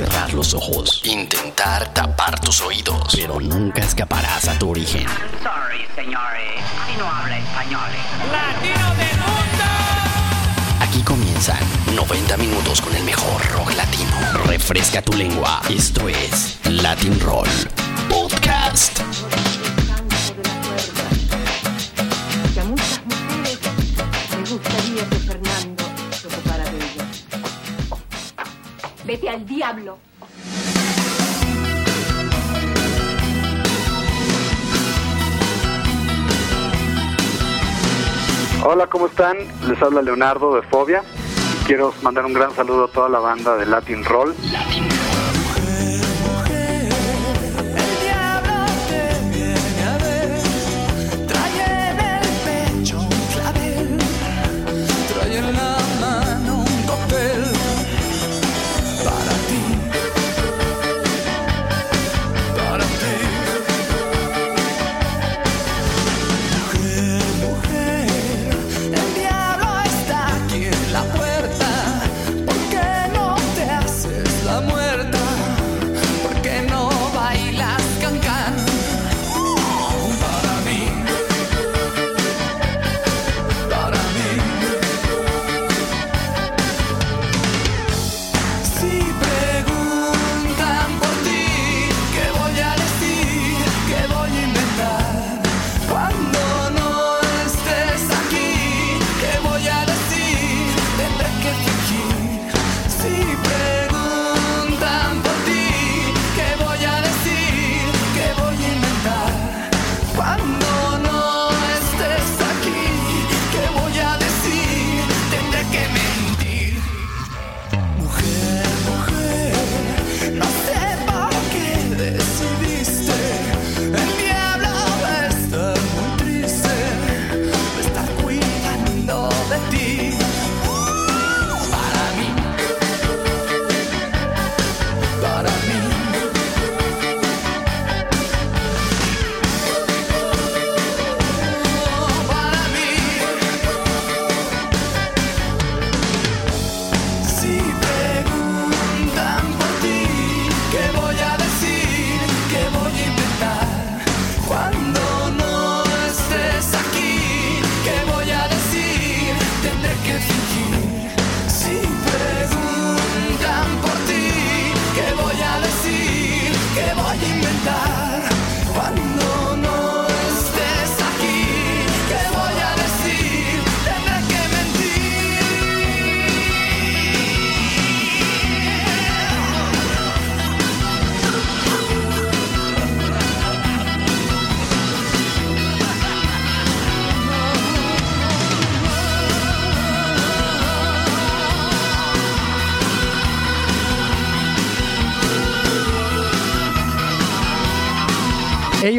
cerrar los ojos, intentar tapar tus oídos, pero nunca escaparás a tu origen. Sorry, señores, si no habla español. ¡Latino del mundo! Aquí comienzan 90 minutos con el mejor rock latino. Refresca tu lengua. Esto es Latin Roll Podcast. Vete al diablo. Hola, ¿cómo están? Les habla Leonardo de Fobia. Quiero mandar un gran saludo a toda la banda de Latin Roll.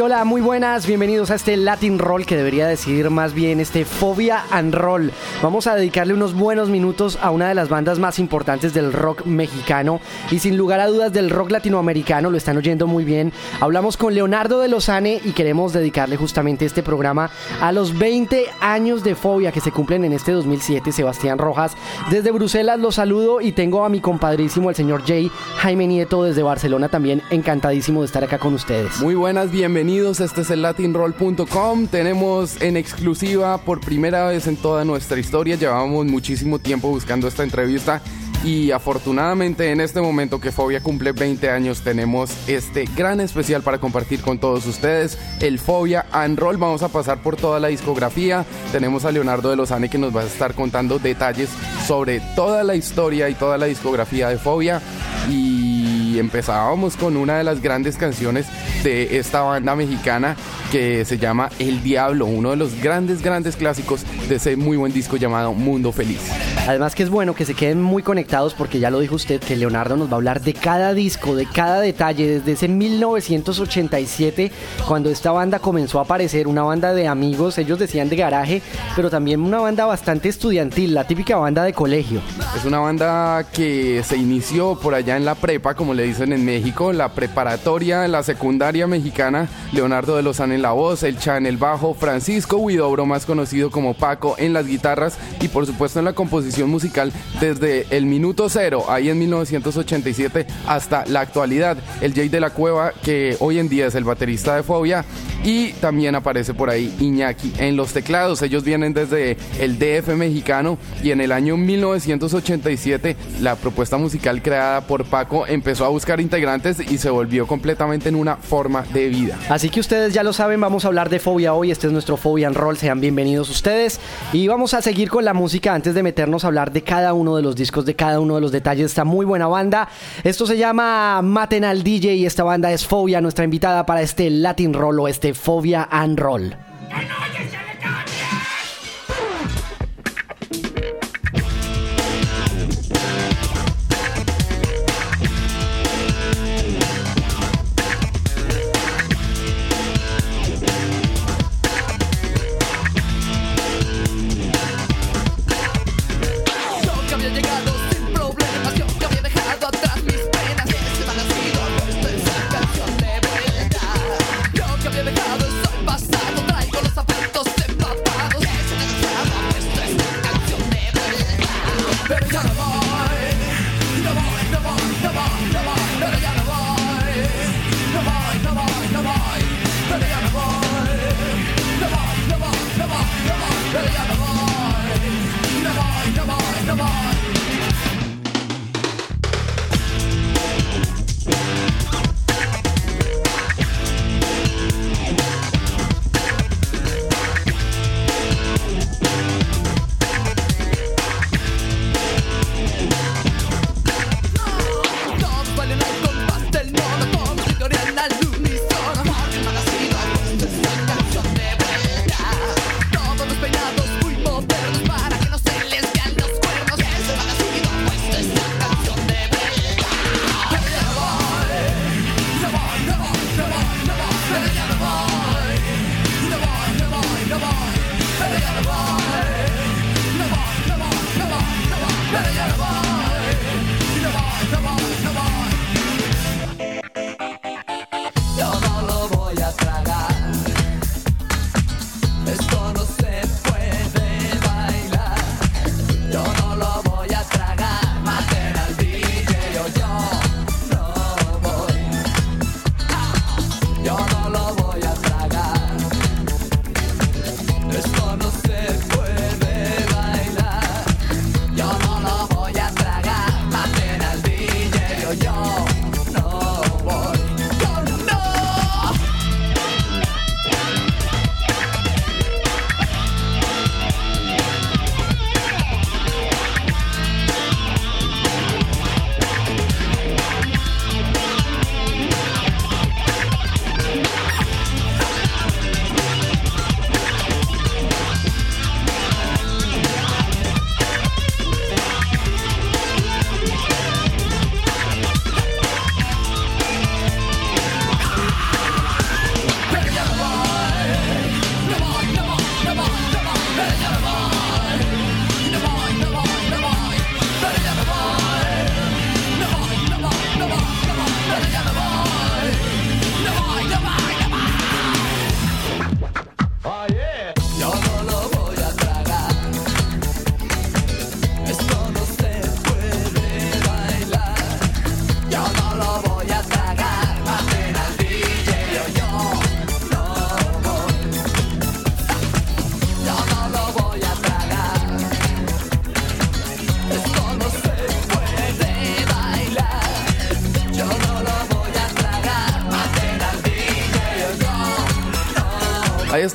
Hola, muy buenas, bienvenidos a este Latin Roll que debería decidir más bien este Fobia and Roll. Vamos a dedicarle unos buenos minutos a una de las bandas más importantes del rock mexicano y sin lugar a dudas del rock latinoamericano, lo están oyendo muy bien. Hablamos con Leonardo de Lozane y queremos dedicarle justamente este programa a los 20 años de Fobia que se cumplen en este 2007. Sebastián Rojas, desde Bruselas los saludo y tengo a mi compadrísimo el señor Jay Jaime Nieto desde Barcelona también encantadísimo de estar acá con ustedes. Muy buenas, bienvenidos. Este es el latinroll.com. Tenemos en exclusiva por primera vez en toda nuestra historia. Llevábamos muchísimo tiempo buscando esta entrevista y afortunadamente en este momento que Fobia cumple 20 años tenemos este gran especial para compartir con todos ustedes, el Fobia and Roll. Vamos a pasar por toda la discografía. Tenemos a Leonardo de Lozane que nos va a estar contando detalles sobre toda la historia y toda la discografía de Fobia y empezábamos con una de las grandes canciones de esta banda mexicana que se llama El Diablo, uno de los grandes, grandes clásicos de ese muy buen disco llamado Mundo Feliz. Además que es bueno que se queden muy conectados porque ya lo dijo usted que Leonardo nos va a hablar de cada disco, de cada detalle, desde ese 1987 cuando esta banda comenzó a aparecer, una banda de amigos, ellos decían de garaje, pero también una banda bastante estudiantil, la típica banda de colegio. Es una banda que se inició por allá en la prepa, como le dicen en México, la preparatoria, la secundaria mexicana, Leonardo de Lozano en la voz, el Cha en el bajo, Francisco Huidobro, más conocido como Paco, en las guitarras y por supuesto en la composición musical desde el minuto cero, ahí en 1987, hasta la actualidad. El Jay de la Cueva, que hoy en día es el baterista de Fobia, y también aparece por ahí Iñaki en los teclados. Ellos vienen desde el DF mexicano y en el año 1987 la propuesta musical creada por Paco empezó a buscar integrantes y se volvió completamente en una forma de vida. Así que ustedes ya lo saben, vamos a hablar de Fobia hoy. Este es nuestro Fobia and Roll. Sean bienvenidos ustedes. Y vamos a seguir con la música antes de meternos a hablar de cada uno de los discos, de cada uno de los detalles de esta muy buena banda. Esto se llama Maten al DJ y esta banda es Fobia, nuestra invitada para este Latin Roll o este Fobia and Roll. Yo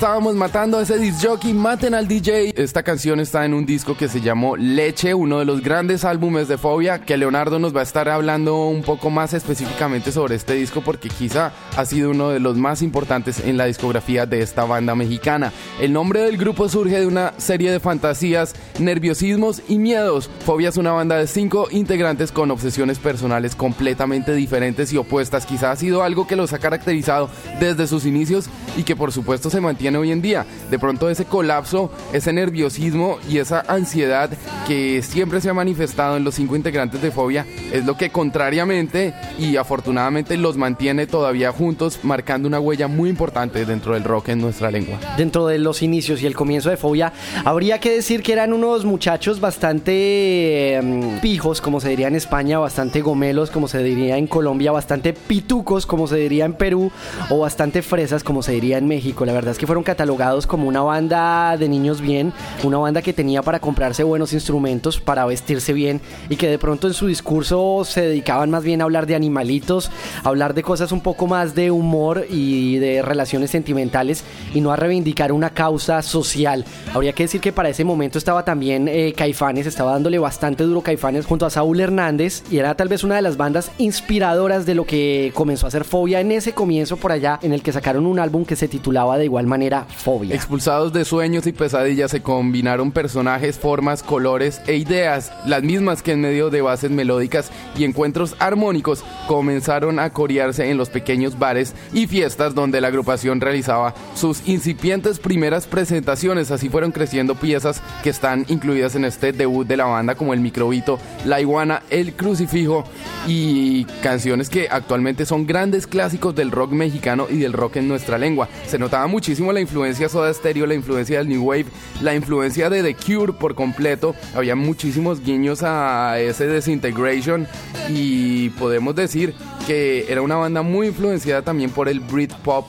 estábamos matando a ese disc jockey, maten al DJ. Esta canción está en un disco que se llamó Leche, uno de los grandes álbumes de Fobia, que Leonardo nos va a estar hablando un poco más específicamente sobre este disco porque quizá ha sido uno de los más importantes en la discografía de esta banda mexicana. El nombre del grupo surge de una serie de fantasías, nerviosismos y miedos. Fobia es una banda de cinco integrantes con obsesiones personales completamente diferentes y opuestas. Quizá ha sido algo que los ha caracterizado desde sus inicios y que por supuesto se mantiene hoy en día. De pronto ese colapso, ese nerviosismo y esa ansiedad que siempre se ha manifestado en los cinco integrantes de Fobia es lo que contrariamente y afortunadamente los mantiene todavía juntos, marcando una huella muy importante dentro del rock en nuestra lengua. Dentro de los inicios y el comienzo de Fobia, habría que decir que eran unos muchachos bastante em, pijos, como se diría en España, bastante gomelos, como se diría en Colombia, bastante pitucos, como se diría en Perú, o bastante fresas, como se diría en México. La verdad es que fueron catalogados como una banda de niños bien, una banda que tenía para comprarse buenos instrumentos, para vestirse bien, y que de pronto en su discurso se dedicaban más bien a hablar de animalitos, a hablar de cosas un poco más de humor y de relaciones sentimentales, y no a reivindicar una causa social. Habría que decir que para ese momento estaba también eh, Caifanes, estaba dándole bastante duro Caifanes junto a Saúl Hernández, y era tal vez una de las bandas inspiradoras de lo que comenzó a hacer Fobia en ese comienzo por allá, en el que sacaron un álbum que se titulaba de igual manera Fobia. Expulsados de sueños y pesadillas se combinaron personajes, formas, colores e ideas, las mismas que en medio de bases melódicas y encuentros armónicos comenzaron a corearse en los pequeños bares y fiestas donde la agrupación realizaba sus incipientes primeras presentaciones. Así fueron creciendo piezas que están incluidas en este debut de la banda como el microbito, la iguana, el crucifijo y canciones que actualmente son grandes clásicos del rock mexicano y del rock en nuestra lengua. Se notaba muchísimo la influencia Soda Stereo, la influencia del New Wave, la influencia de The Cure por completo. Había muchísimos guiños a ese Disintegration y podemos decir que era una banda muy influenciada también por el Britpop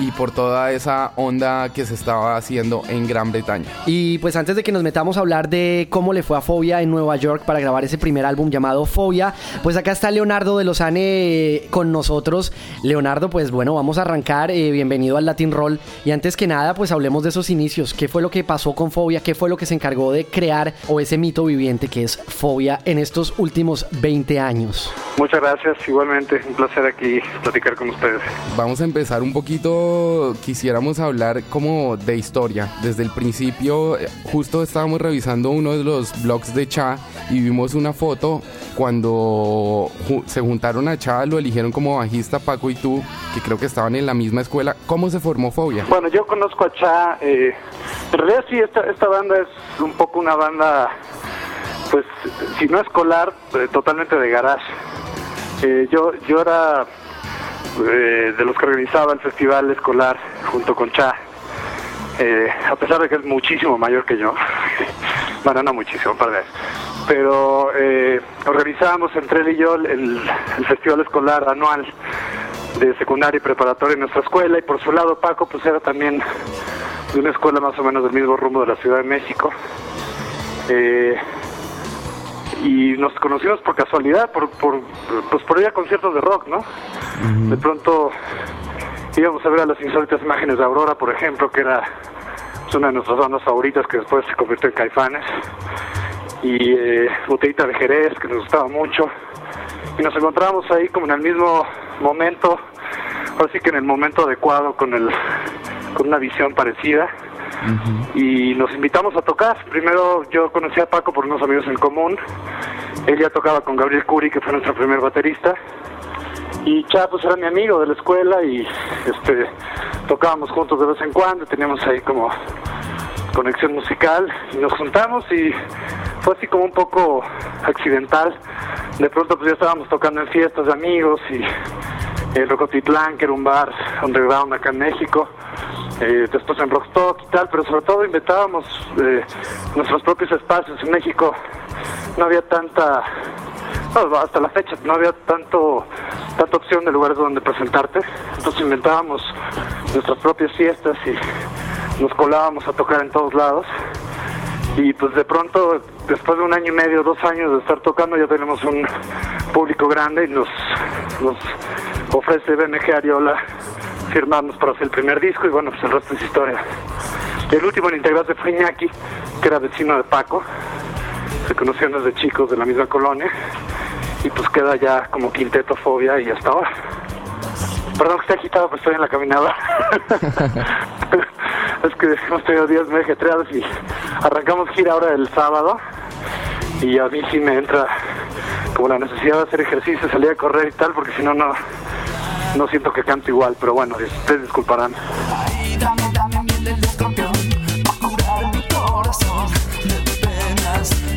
y por toda esa onda que se estaba haciendo en Gran Bretaña. Y pues antes de que nos metamos a hablar de cómo le fue a Fobia en Nueva York para grabar ese primer álbum llamado Fobia, pues acá está Leonardo de Lozane eh, con nosotros. Leonardo, pues bueno, vamos a arrancar. eh, bienvenido al Latin Roll. Y antes que nada, pues hablemos de esos inicios. ¿Qué fue lo que pasó con Fobia? ¿Qué fue lo que se encargó de crear o ese mito viviente que es Fobia en estos últimos 20 años? Muchas gracias, igualmente, un placer aquí platicar con ustedes. Vamos a empezar un poquito, quisiéramos hablar como de historia. Desde el principio, eh, justo estábamos revisando uno de los blogs de Cha y vimos una foto cuando se juntaron a Cha, lo eligieron como bajista Paco y tú, que creo que estaban en la misma escuela. ¿Cómo se formó Fobia? Bueno, yo conozco a Cha, eh, en realidad sí, esta, esta banda es un poco una banda, pues, si no escolar, eh, totalmente de garage. Eh, yo, yo era eh, de los que organizaba el festival escolar junto con Cha, eh, a pesar de que es muchísimo mayor que yo, bueno, no muchísimo, años. pero eh, organizábamos entre él y yo el, el festival escolar anual de secundaria y preparatoria en nuestra escuela y por su lado Paco pues era también de una escuela más o menos del mismo rumbo de la Ciudad de México. Eh, y nos conocimos por casualidad, por, por, pues por ir a conciertos de rock, ¿no? De pronto íbamos a ver a las insólitas imágenes de Aurora, por ejemplo, que era pues, una de nuestras bandas favoritas que después se convirtió en Caifanes. Y eh, Botellita de Jerez, que nos gustaba mucho. Y nos encontramos ahí como en el mismo momento, así que en el momento adecuado, con, el, con una visión parecida. Y nos invitamos a tocar. Primero yo conocí a Paco por unos amigos en común. Él ya tocaba con Gabriel Curi, que fue nuestro primer baterista. Y Cha pues era mi amigo de la escuela y este tocábamos juntos de vez en cuando, teníamos ahí como conexión musical y nos juntamos y fue así como un poco accidental. De pronto pues ya estábamos tocando en fiestas de amigos y el Rocotitlán, que era un bar underground acá en México, eh, después en Rockstock y tal, pero sobre todo inventábamos eh, nuestros propios espacios. En México no había tanta, hasta la fecha no había tanto tanta opción de lugares donde presentarte, entonces inventábamos nuestras propias fiestas y nos colábamos a tocar en todos lados y pues de pronto después de un año y medio, dos años de estar tocando ya tenemos un público grande y nos, nos ofrece BMG Ariola firmarnos para hacer el primer disco y bueno pues el resto es historia. El último en integrarse fue Iñaki, que era vecino de Paco, se conocían desde chicos de la misma colonia y pues queda ya como quinteto fobia y hasta ahora. Perdón que esté agitado, pero estoy en la caminada. es que hemos tenido días muy y arrancamos gira ahora el sábado y a mí sí me entra como la necesidad de hacer ejercicio, salir a correr y tal, porque si no, no, siento que canto igual, pero bueno, ustedes disculparán.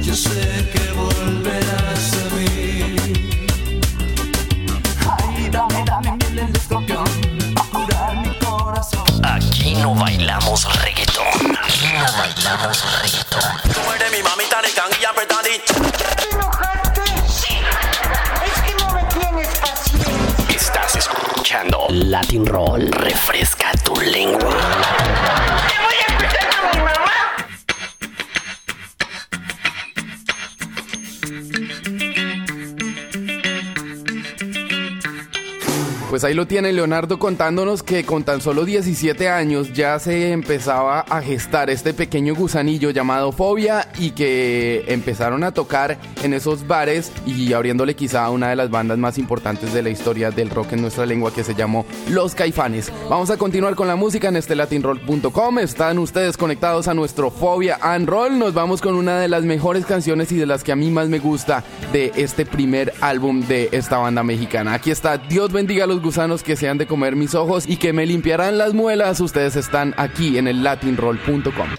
Yo sé que volverás a mí. Ay, dame, dame miel del escorpión para curar mi corazón. Aquí no bailamos reggaetón. Aquí no bailamos reggaetón. Tú mi mamita de can Latin Roll. Refresca tu lengua. Pues ahí lo tiene Leonardo contándonos que con tan solo 17 años ya se empezaba a gestar este pequeño gusanillo llamado fobia y que empezaron a tocar en esos bares y abriéndole quizá una de las bandas más importantes de la historia del rock en nuestra lengua que se llamó Los Caifanes. Vamos a continuar con la música en este latinroll.com. Están ustedes conectados a nuestro Fobia and Roll. Nos vamos con una de las mejores canciones y de las que a mí más me gusta de este primer álbum de esta banda mexicana. Aquí está Dios bendiga a los gusanos que se han de comer mis ojos y que me limpiarán las muelas. Ustedes están aquí en el latinroll.com.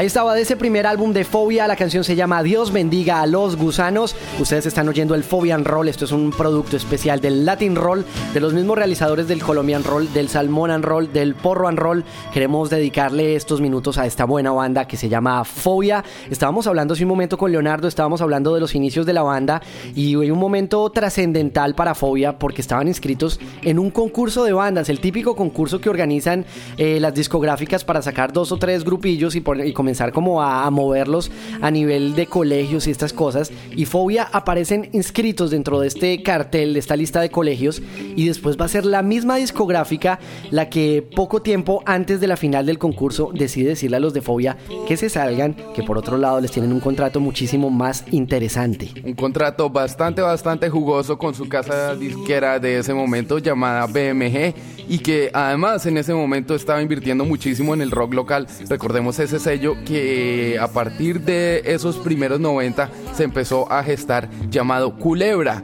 Ahí estaba de ese primer álbum de Fobia, la canción se llama Dios bendiga a los gusanos. Ustedes están oyendo el Fobian Roll, esto es un producto especial del Latin Roll, de los mismos realizadores del Colombian Roll, del Salmon and Roll, del Porro and Roll. Queremos dedicarle estos minutos a esta buena banda que se llama Fobia. Estábamos hablando hace un momento con Leonardo, estábamos hablando de los inicios de la banda y hay un momento trascendental para Fobia porque estaban inscritos en un concurso de bandas, el típico concurso que organizan eh, las discográficas para sacar dos o tres grupillos y, por- y comenzar como a, moverlos a nivel de colegios y estas cosas. Y Fobia aparecen inscritos dentro de este cartel, de esta lista de colegios, después va a ser la misma discográfica la que poco tiempo antes de la final del concurso decide decirle a los de Fobia que se salgan, que por otro lado les tienen un contrato muchísimo más interesante. Un contrato bastante, bastante jugoso con su casa disquera de ese momento llamada BMG y que además en ese momento estaba invirtiendo muchísimo en el rock local. Recordemos ese sello que a partir de esos primeros 90 se empezó a gestar llamado Culebra.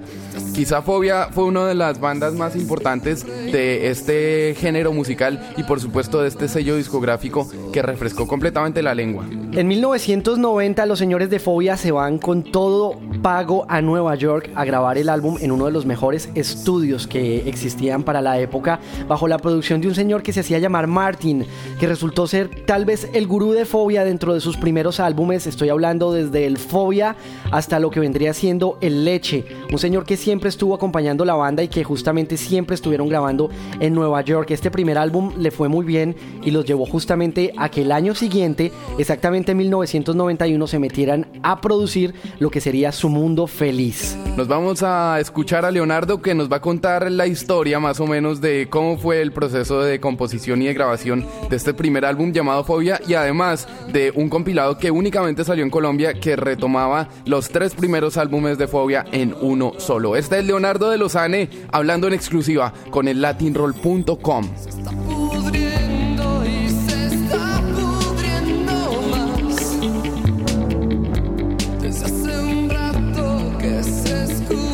Quizá Fobia fue una de las bandas más importantes de este género musical y por supuesto de este sello discográfico que refrescó completamente la lengua. En 1990 los señores de Fobia se van con todo pago a Nueva York a grabar el álbum en uno de los mejores estudios que existían para la época bajo la producción de un señor que se hacía llamar Martin, que resultó ser tal vez el gurú de Fobia dentro de sus primeros álbumes. Estoy hablando desde el Fobia hasta lo que vendría siendo el Leche, un señor que siempre estuvo acompañando la banda y que justamente siempre estuvieron grabando en Nueva York. Este primer álbum le fue muy bien y los llevó justamente a que el año siguiente, exactamente en 1991, se metieran a producir lo que sería Su Mundo Feliz. Nos vamos a escuchar a Leonardo que nos va a contar la historia más o menos de cómo fue el proceso de composición y de grabación de este primer álbum llamado Fobia y además de un compilado que únicamente salió en Colombia que retomaba los tres primeros álbumes de Fobia en uno solo. Este es Leonardo de Lozane hablando en exclusiva con el latinroll.com.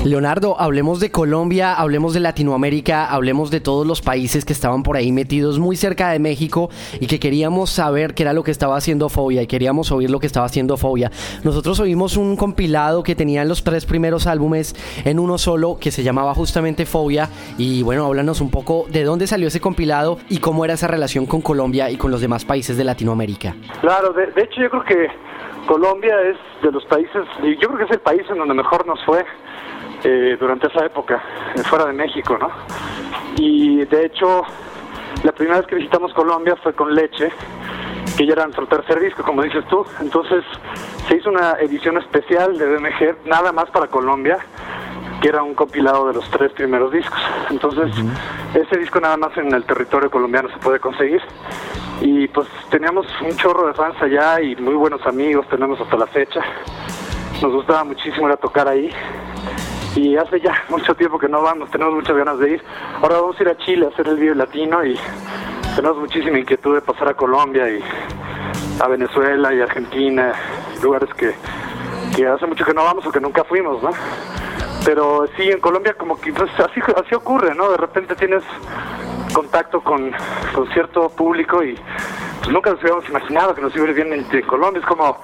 Leonardo, hablemos de Colombia, hablemos de Latinoamérica, hablemos de todos los países que estaban por ahí metidos muy cerca de México y que queríamos saber qué era lo que estaba haciendo Fobia y queríamos oír lo que estaba haciendo Fobia. Nosotros oímos un compilado que tenía los tres primeros álbumes en uno solo que se llamaba justamente Fobia y bueno, háblanos un poco de dónde salió ese compilado y cómo era esa relación con Colombia y con los demás países de Latinoamérica. Claro, de, de hecho yo creo que Colombia es de los países, yo creo que es el país en donde mejor nos fue eh, durante esa época, eh, fuera de México, ¿no? Y de hecho, la primera vez que visitamos Colombia fue con Leche, que ya era nuestro tercer disco, como dices tú. Entonces se hizo una edición especial de BMG, nada más para Colombia, que era un compilado de los tres primeros discos. Entonces, ese disco nada más en el territorio colombiano se puede conseguir. Y pues teníamos un chorro de fans allá y muy buenos amigos, tenemos hasta la fecha. Nos gustaba muchísimo ir a tocar ahí. Y hace ya mucho tiempo que no vamos, tenemos muchas ganas de ir. Ahora vamos a ir a Chile a hacer el video latino y tenemos muchísima inquietud de pasar a Colombia y a Venezuela y Argentina, lugares que, que hace mucho que no vamos o que nunca fuimos, ¿no? Pero sí, en Colombia como que pues, así, así ocurre, ¿no? De repente tienes contacto con, con cierto público y pues nunca nos hubiéramos imaginado que nos iba bien en, en Colombia. Es como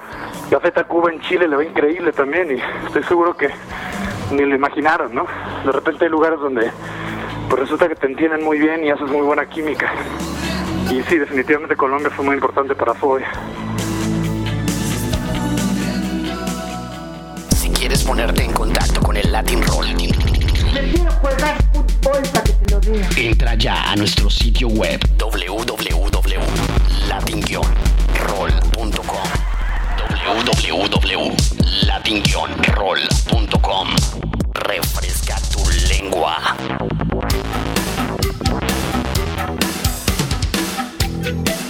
la Feta Cuba en Chile le va increíble también y estoy seguro que ni lo imaginaron, ¿no? De repente hay lugares donde pues resulta que te entienden muy bien y haces muy buena química. Y sí, definitivamente Colombia fue muy importante para Fobia. Si quieres ponerte en contacto con el Latin Roll, Prefiero jugar fútbol para que te lo diga. entra ya a nuestro sitio web www.latin-roll.com www.latin-roll.com Refresca tu lengua.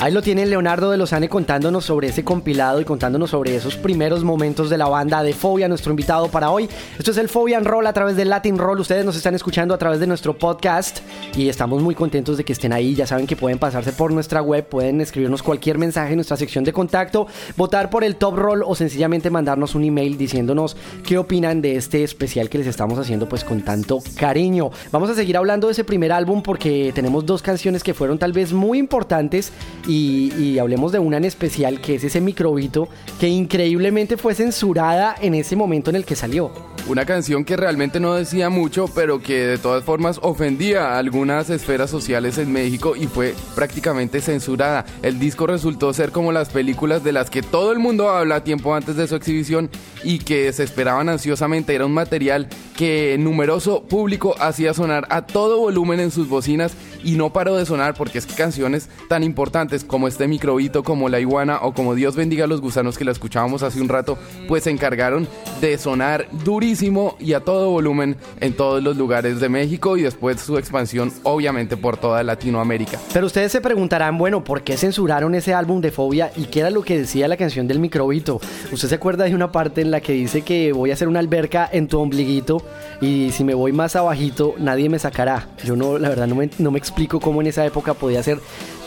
Ahí lo tiene Leonardo de Lozane contándonos sobre ese compilado y contándonos sobre esos primeros momentos de la banda de Fobia, nuestro invitado para hoy. Esto es el Fobia and Roll a través del Latin Roll. Ustedes nos están escuchando a través de nuestro podcast y estamos muy contentos de que estén ahí. Ya saben que pueden pasarse por nuestra web, pueden escribirnos cualquier mensaje en nuestra sección de contacto, votar por el Top Roll o sencillamente mandarnos un email diciéndonos qué opinan de este especial que les estamos haciendo pues con tanto cariño. Vamos a seguir hablando de ese primer álbum porque tenemos dos canciones que fueron tal vez muy importantes y, hablemos de una en especial que es ese microbito que increíblemente fue censurada en ese momento en el que salió. Una canción que realmente no decía mucho, pero que de todas formas ofendía a algunas esferas sociales en México y fue prácticamente censurada. El disco resultó ser como las películas de las que todo el mundo habla tiempo antes de su exhibición y que se esperaban ansiosamente. Era un material que numeroso público hacía sonar a todo volumen en sus bocinas y no paró de sonar porque es que canciones tan importantes como este microbito, como La Iguana o como Dios bendiga a los gusanos que la escuchábamos hace un rato, pues se encargaron de sonar durísimo y a todo volumen en todos los lugares de México y después su expansión obviamente por toda Latinoamérica. Pero ustedes se preguntarán, bueno, ¿por qué censuraron ese álbum de Fobia y qué era lo que decía la canción del microbito? ¿Usted se acuerda de una parte en la que dice que voy a hacer una alberca en tu ombliguito y si me voy más abajito nadie me sacará? Yo no, la verdad no me, no me explico cómo en esa época podía ser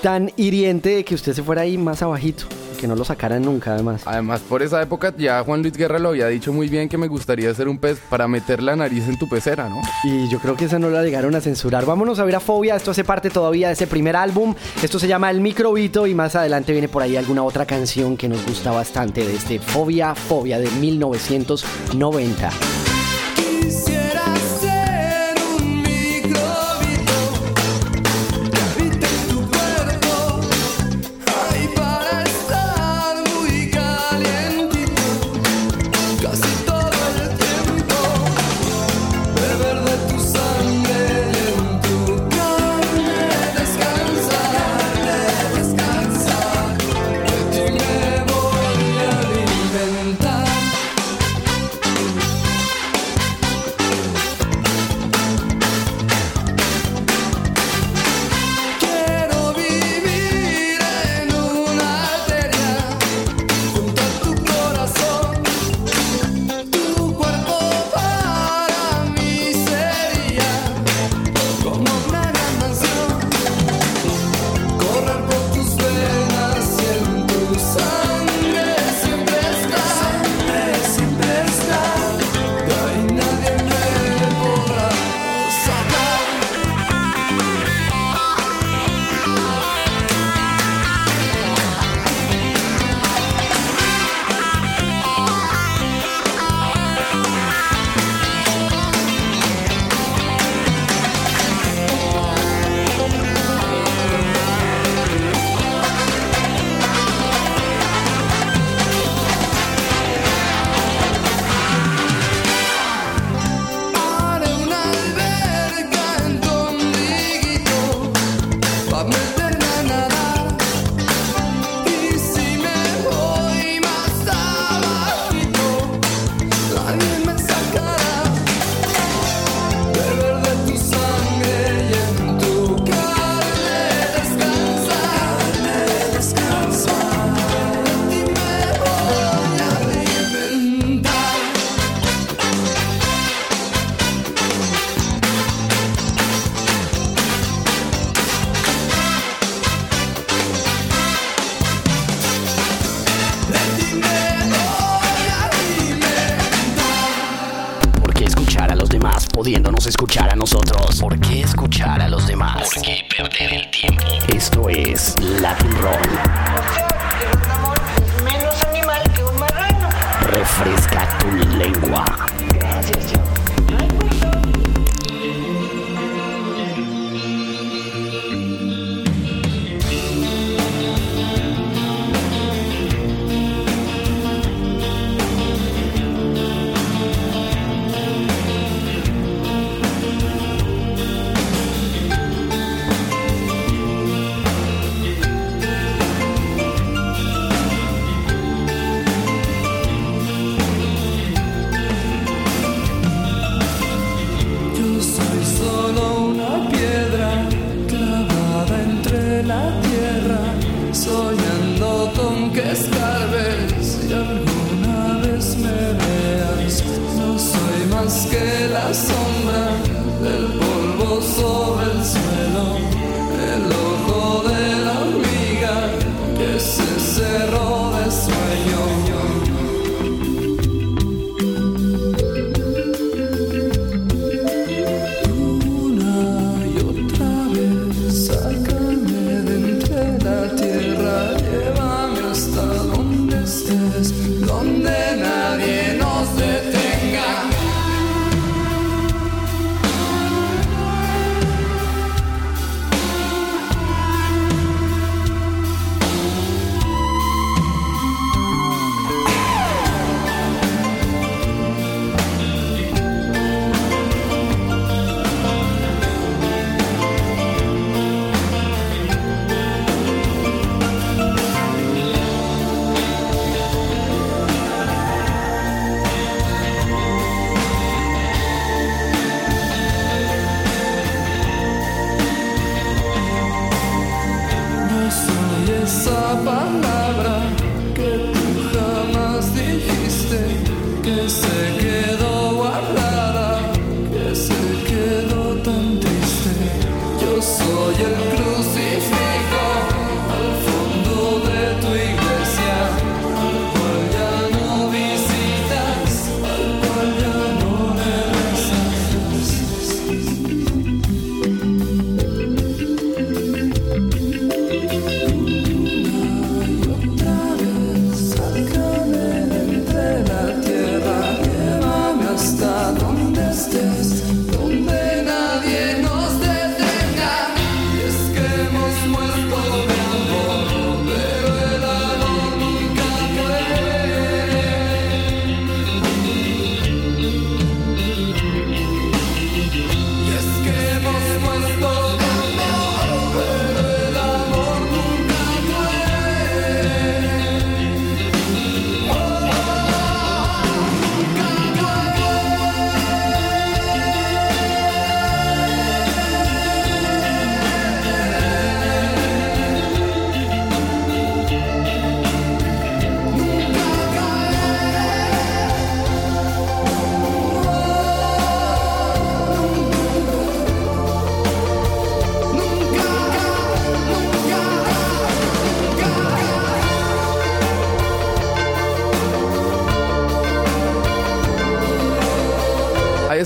tan hiriente que usted se fuera ahí más abajito, que no lo sacaran nunca además. Además, por esa época ya Juan Luis Guerra lo había dicho muy bien que me gustaría ser un pez para meter la nariz en tu pecera, ¿no? Y yo creo que esa no la llegaron a censurar. Vámonos a ver a Fobia. Esto hace parte todavía de ese primer álbum. Esto se llama El Microbito y más adelante viene por ahí alguna otra canción que nos gusta bastante de este Fobia, Fobia de 1990.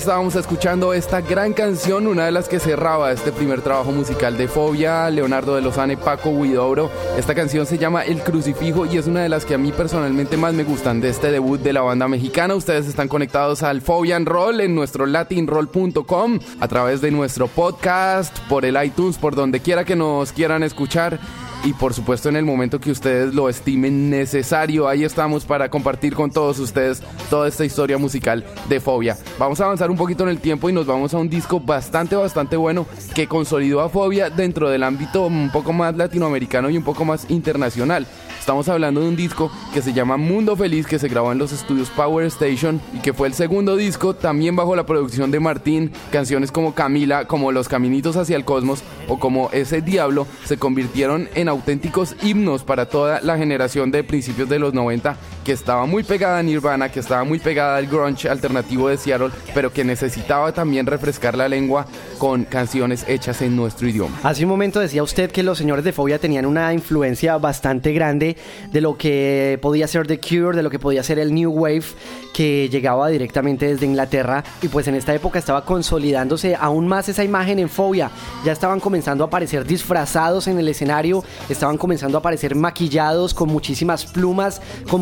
Estábamos escuchando esta gran canción, una de las que cerraba este primer trabajo musical de Fobia, Leonardo de Lozane, Paco Huidobro. Esta canción se llama El Crucifijo y es una de las que a mí personalmente más me gustan de este debut de la banda mexicana. Ustedes están conectados al Fobia Roll en nuestro latinroll.com a través de nuestro podcast, por el iTunes, por donde quiera que nos quieran escuchar y por supuesto en el momento que ustedes lo estimen necesario. Ahí estamos para compartir con todos ustedes toda esta historia musical de Fobia. Vamos a avanzar un poquito en el tiempo y nos vamos a un disco bastante, bastante bueno que consolidó a Fobia dentro del ámbito un poco más latinoamericano y un poco más internacional. Estamos hablando de un disco que se llama Mundo Feliz, que se grabó en los estudios Power Station y que fue el segundo disco también bajo la producción de Martín. Canciones como Camila, como Los Caminitos hacia el Cosmos o como Ese Diablo se convirtieron en auténticos himnos para toda la generación de principios de los 90 que estaba muy pegada a Nirvana, que estaba muy pegada al grunge alternativo de Seattle, pero que necesitaba también refrescar la lengua con canciones hechas en nuestro idioma. Hace un momento decía usted que los señores de Fobia tenían una influencia bastante grande de lo que podía ser The Cure, de lo que podía ser el New Wave, que llegaba directamente desde Inglaterra y pues en esta época estaba consolidándose aún más esa imagen en Fobia. Ya estaban comenzando a aparecer disfrazados en el escenario, estaban comenzando a aparecer maquillados con muchísimas plumas, con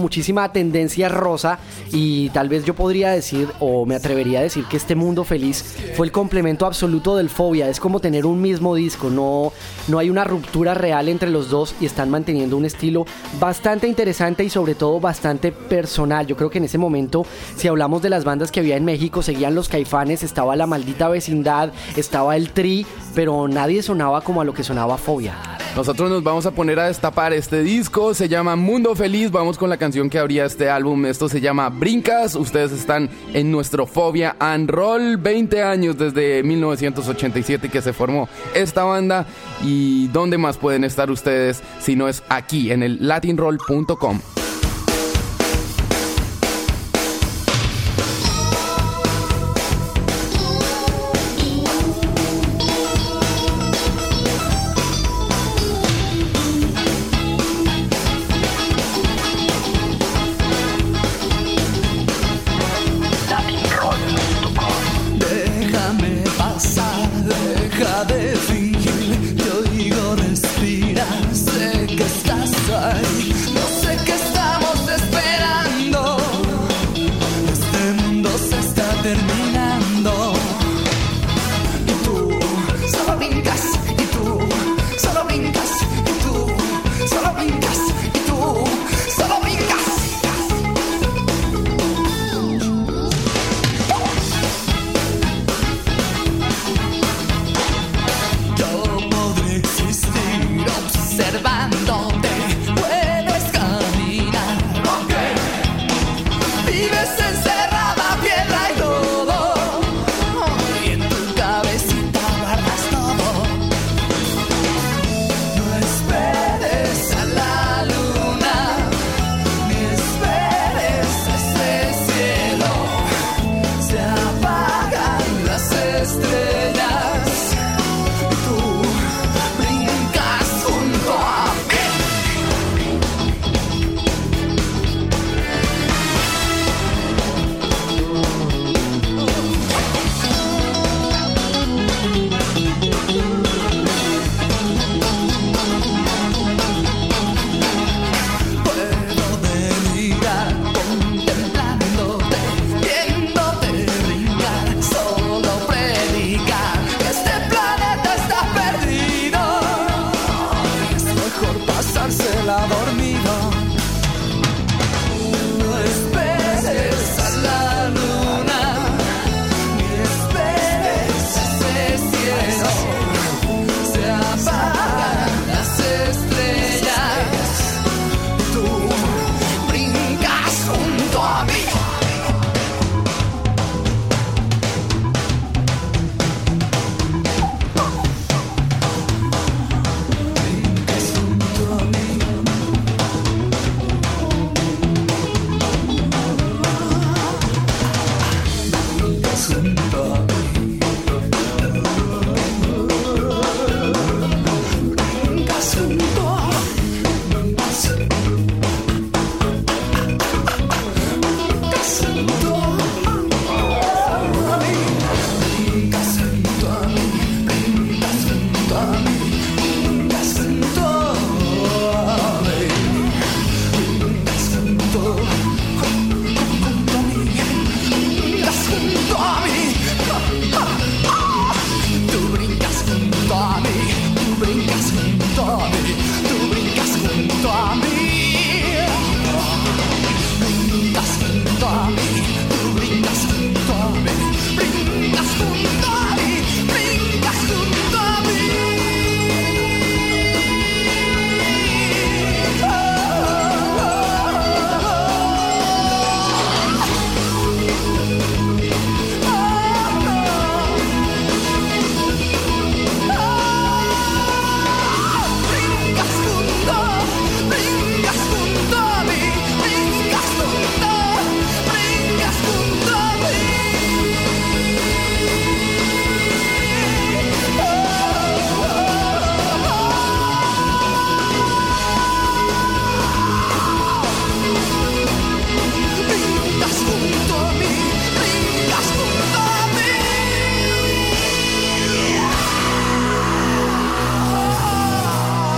tendencia rosa y tal vez yo podría decir o me atrevería a decir que este mundo feliz fue el complemento absoluto del Fobia. Es como tener un mismo disco, no, no hay una ruptura real entre los dos y están manteniendo un estilo bastante interesante y sobre todo bastante personal. Yo creo que en ese momento, si hablamos de las bandas que había en México, seguían los caifanes, estaba la maldita vecindad, estaba el tri, pero nadie sonaba como a lo que sonaba Fobia. Nosotros nos vamos a poner a destapar este disco, se llama Mundo Feliz, vamos con la canción que abría este álbum, esto se llama Brincas, ustedes están en nuestro Fobia and Roll, 20 años desde 1987 que se formó esta banda. Y dónde más pueden estar ustedes si no es aquí en el latinroll.com.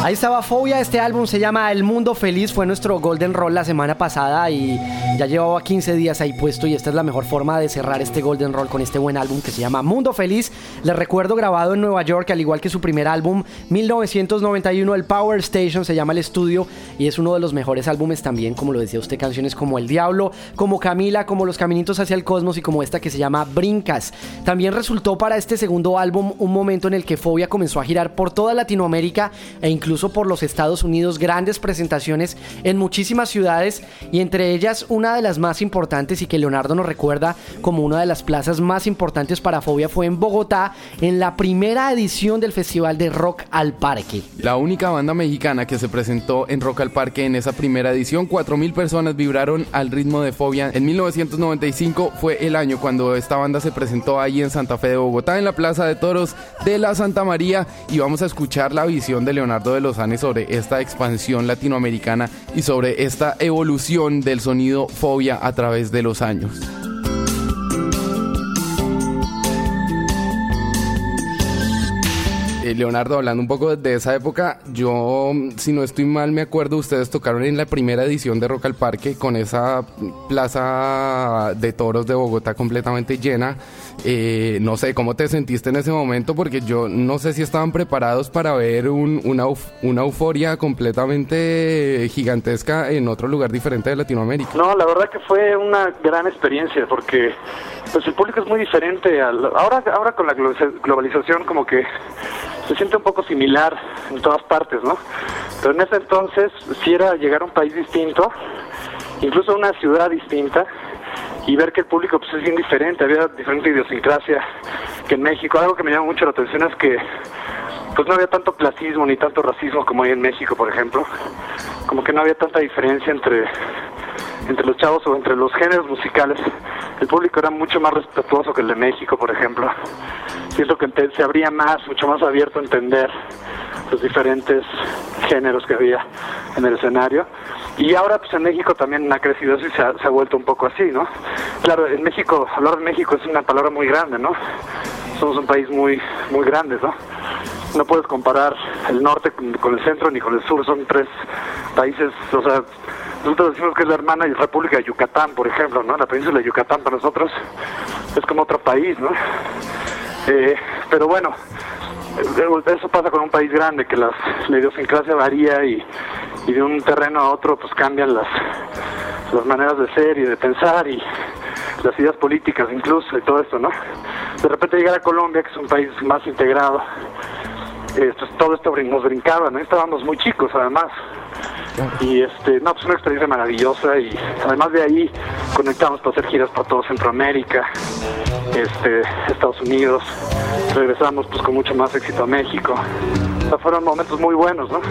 Ahí estaba Fobia, este álbum se llama El Mundo Feliz, fue nuestro Golden Roll la semana pasada y ya llevaba 15 días ahí puesto y esta es la mejor forma de cerrar este Golden Roll con este buen álbum que se llama Mundo Feliz. Les recuerdo grabado en Nueva York, al igual que su primer álbum 1991, el Power Station se llama el estudio y es uno de los mejores álbumes también, como lo decía usted, canciones como El Diablo, como Camila, como Los Caminitos hacia el Cosmos y como esta que se llama Brincas. También resultó para este segundo álbum un momento en el que Fobia comenzó a girar por toda Latinoamérica e incluso por los Estados Unidos, grandes presentaciones en muchísimas ciudades y entre ellas una de las más importantes y que Leonardo nos recuerda como una de las plazas más importantes para Fobia fue en Bogotá en la primera edición del Festival de Rock al Parque. La única banda mexicana que se presentó en Rock al Parque en esa primera edición, 4.000 personas vibraron al ritmo de Fobia. En 1995 fue el año cuando esta banda se presentó ahí en Santa Fe de Bogotá, en la Plaza de Toros de la Santa María, y vamos a escuchar la visión de Leonardo de Lozane sobre esta expansión latinoamericana y sobre esta evolución del sonido Fobia a través de los años. Eh, Leonardo, hablando un poco de esa época, yo, si no estoy mal, me acuerdo, ustedes tocaron en la primera edición de Rock al Parque con esa plaza de toros de Bogotá completamente llena. Eh, no sé, ¿cómo te sentiste en ese momento? Porque yo no sé si estaban preparados para ver un- una, una euforia completamente gigantesca en otro lugar diferente de Latinoamérica. No, la verdad que fue una gran experiencia porque pues el público es muy diferente. Al, ahora, ahora con la glo- globalización como que se siente un poco similar en todas partes, ¿no? Pero en ese entonces sí era llegar a un país distinto, incluso a una ciudad distinta y ver que el público pues es bien diferente, había diferente idiosincrasia que en México. Algo que me llama mucho la atención es que pues no había tanto clasismo ni tanto racismo como hay en México, por ejemplo. Como que no había tanta diferencia entre entre los chavos o entre los géneros musicales, el público era mucho más respetuoso que el de México, por ejemplo. Siento que se abría más, mucho más abierto a entender los diferentes géneros que había en el escenario. Y ahora pues en México también ha crecido eso y se ha, vuelto un poco así, ¿no? Claro, en México, hablar de México es una palabra muy grande, ¿no? Somos un país muy, muy grande, ¿no? No puedes comparar el norte con el centro ni con el sur, son tres países, o sea, nosotros decimos que es la hermana y República de Yucatán, por ejemplo, ¿no? La península de Yucatán para nosotros es como otro país, ¿no? Eh, pero bueno, eh, eso pasa con un país grande, que las, la idiosincrasia varía y, y de un terreno a otro pues cambian las, las maneras de ser y de pensar y las ideas políticas incluso y todo esto, ¿no? De repente llegar a Colombia, que es un país más integrado, eh, todo esto nos brincaba, ¿no? Estábamos muy chicos además. Y este, no, pues una experiencia maravillosa y además de ahí conectamos para hacer giras por todo Centroamérica, este, Estados Unidos, regresamos pues con mucho más éxito a México. O sea, fueron momentos muy buenos, ¿no?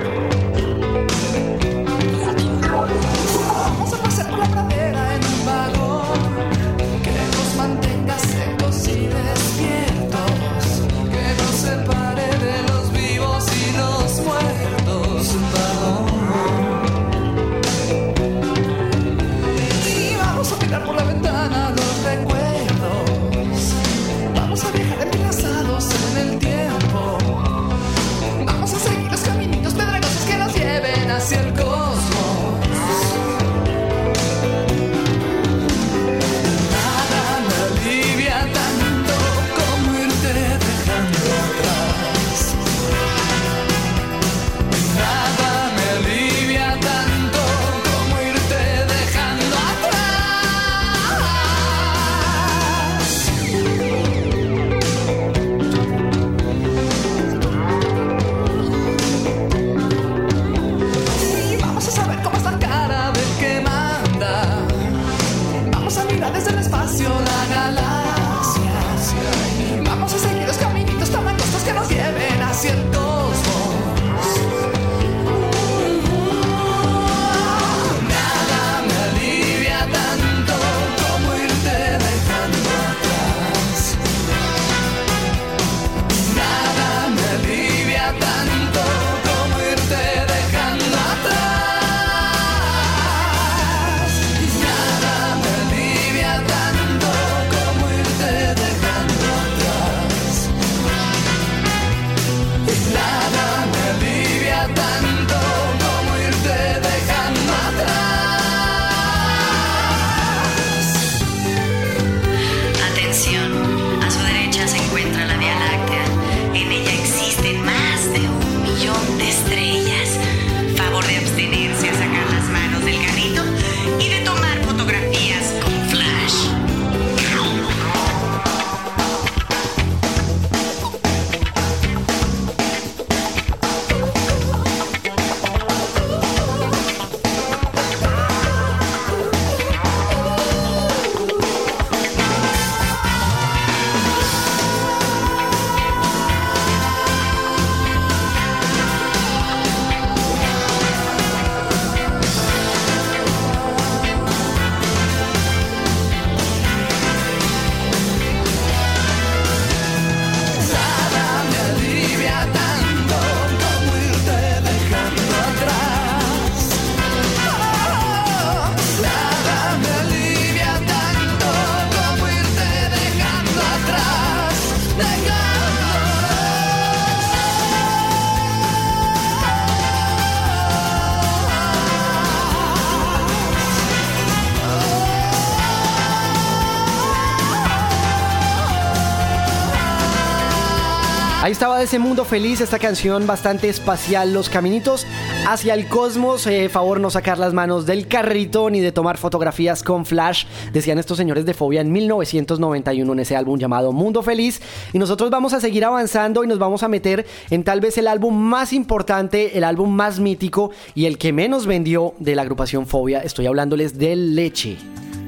Ese mundo feliz, esta canción bastante espacial, los caminitos hacia el cosmos. Eh, favor no sacar las manos del carrito ni de tomar fotografías con flash, decían estos señores de Fobia en 1991 en ese álbum llamado Mundo Feliz. Y nosotros vamos a seguir avanzando y nos vamos a meter en tal vez el álbum más importante, el álbum más mítico y el que menos vendió de la agrupación Fobia. Estoy hablándoles de Leche.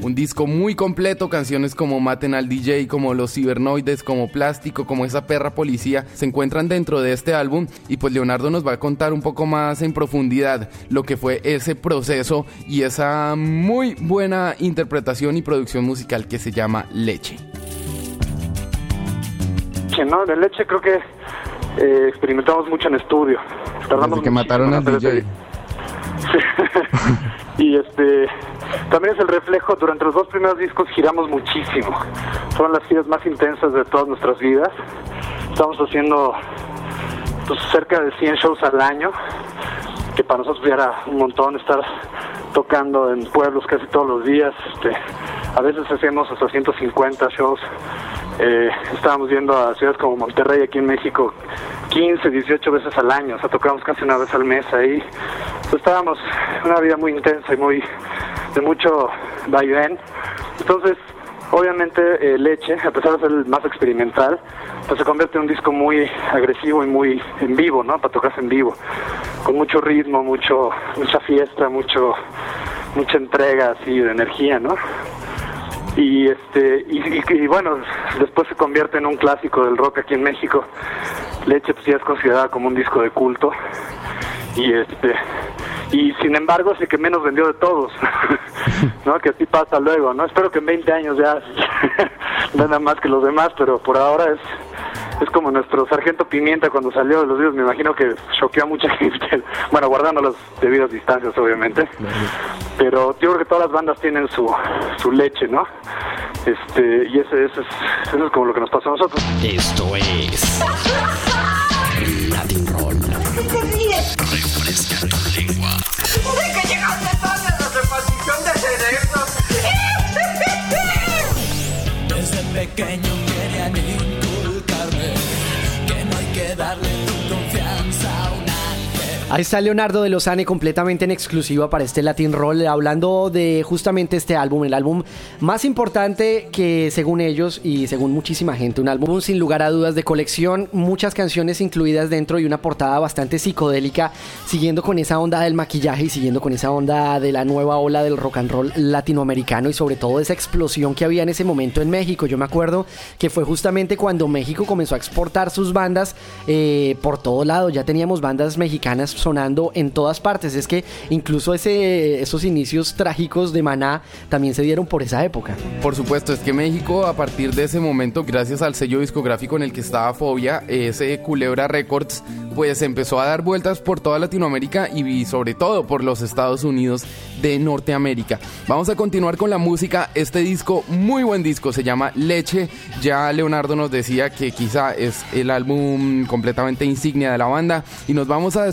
Un disco muy completo, canciones como Maten al DJ, como Los Cibernoides, como Plástico, como Esa Perra Policía, se encuentran dentro de este álbum y pues Leonardo nos va a contar un poco más en profundidad lo que fue ese proceso y esa muy buena interpretación y producción musical que se llama Leche. No, de leche creo que eh, experimentamos mucho en estudio. Tardamos Desde que mataron al DJ. y este también es el reflejo, durante los dos primeros discos giramos muchísimo. Fueron las giras más intensas de todas nuestras vidas. Estamos haciendo pues, cerca de 100 shows al año, que para nosotros ya era un montón estar tocando en pueblos casi todos los días. Este, a veces hacemos hasta 150 shows. Eh, estábamos yendo a ciudades como Monterrey, aquí en México, 15, 18 veces al año. O sea, tocábamos casi una vez al mes ahí. Pues, estábamos una vida muy intensa y muy de mucho vaivén. Entonces, obviamente, eh, Leche, a pesar de ser el más experimental, pues se convierte en un disco muy agresivo y muy en vivo, ¿no? Para tocarse en vivo, con mucho ritmo, mucho, mucha fiesta, mucho, mucha entrega así de energía, ¿no? Y este y, y- bueno, después se convierte en un clásico del rock aquí en México. Leche pues ya es considerada como un disco de culto. Y este y sin embargo es el que menos vendió de todos no que así pasa luego no espero que en 20 años ya venda más que los demás pero por ahora es es como nuestro sargento pimienta cuando salió de los videos me imagino que choqueó a mucha gente bueno guardando las debidas distancias obviamente pero yo creo que todas las bandas tienen su su leche no este y ese, ese es eso es como lo que nos pasó a nosotros Esto es Latin Roll. Refresca tu lengua. ¿De que llegaste tarde a la repartición de cerebros? Desde pequeño Ahí está Leonardo de Lozane completamente en exclusiva para este Latin Roll, hablando de justamente este álbum, el álbum más importante que según ellos y según muchísima gente, un álbum sin lugar a dudas de colección, muchas canciones incluidas dentro y una portada bastante psicodélica, siguiendo con esa onda del maquillaje y siguiendo con esa onda de la nueva ola del rock and roll latinoamericano y sobre todo esa explosión que había en ese momento en México. Yo me acuerdo que fue justamente cuando México comenzó a exportar sus bandas eh, por todo lado, ya teníamos bandas mexicanas sonando en todas partes. Es que incluso ese, esos inicios trágicos de Maná también se dieron por esa época. Por supuesto, es que México a partir de ese momento, gracias al sello discográfico en el que estaba Fobia, ese Culebra Records, pues empezó a dar vueltas por toda Latinoamérica y sobre todo por los Estados Unidos de Norteamérica. Vamos a continuar con la música. Este disco, muy buen disco, se llama Leche. Ya Leonardo nos decía que quizá es el álbum completamente insignia de la banda y nos vamos a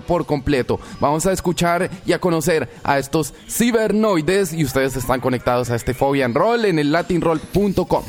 por completo. Vamos a escuchar y a conocer a estos cibernoides y ustedes están conectados a este Phobia and Roll en el latinroll.com.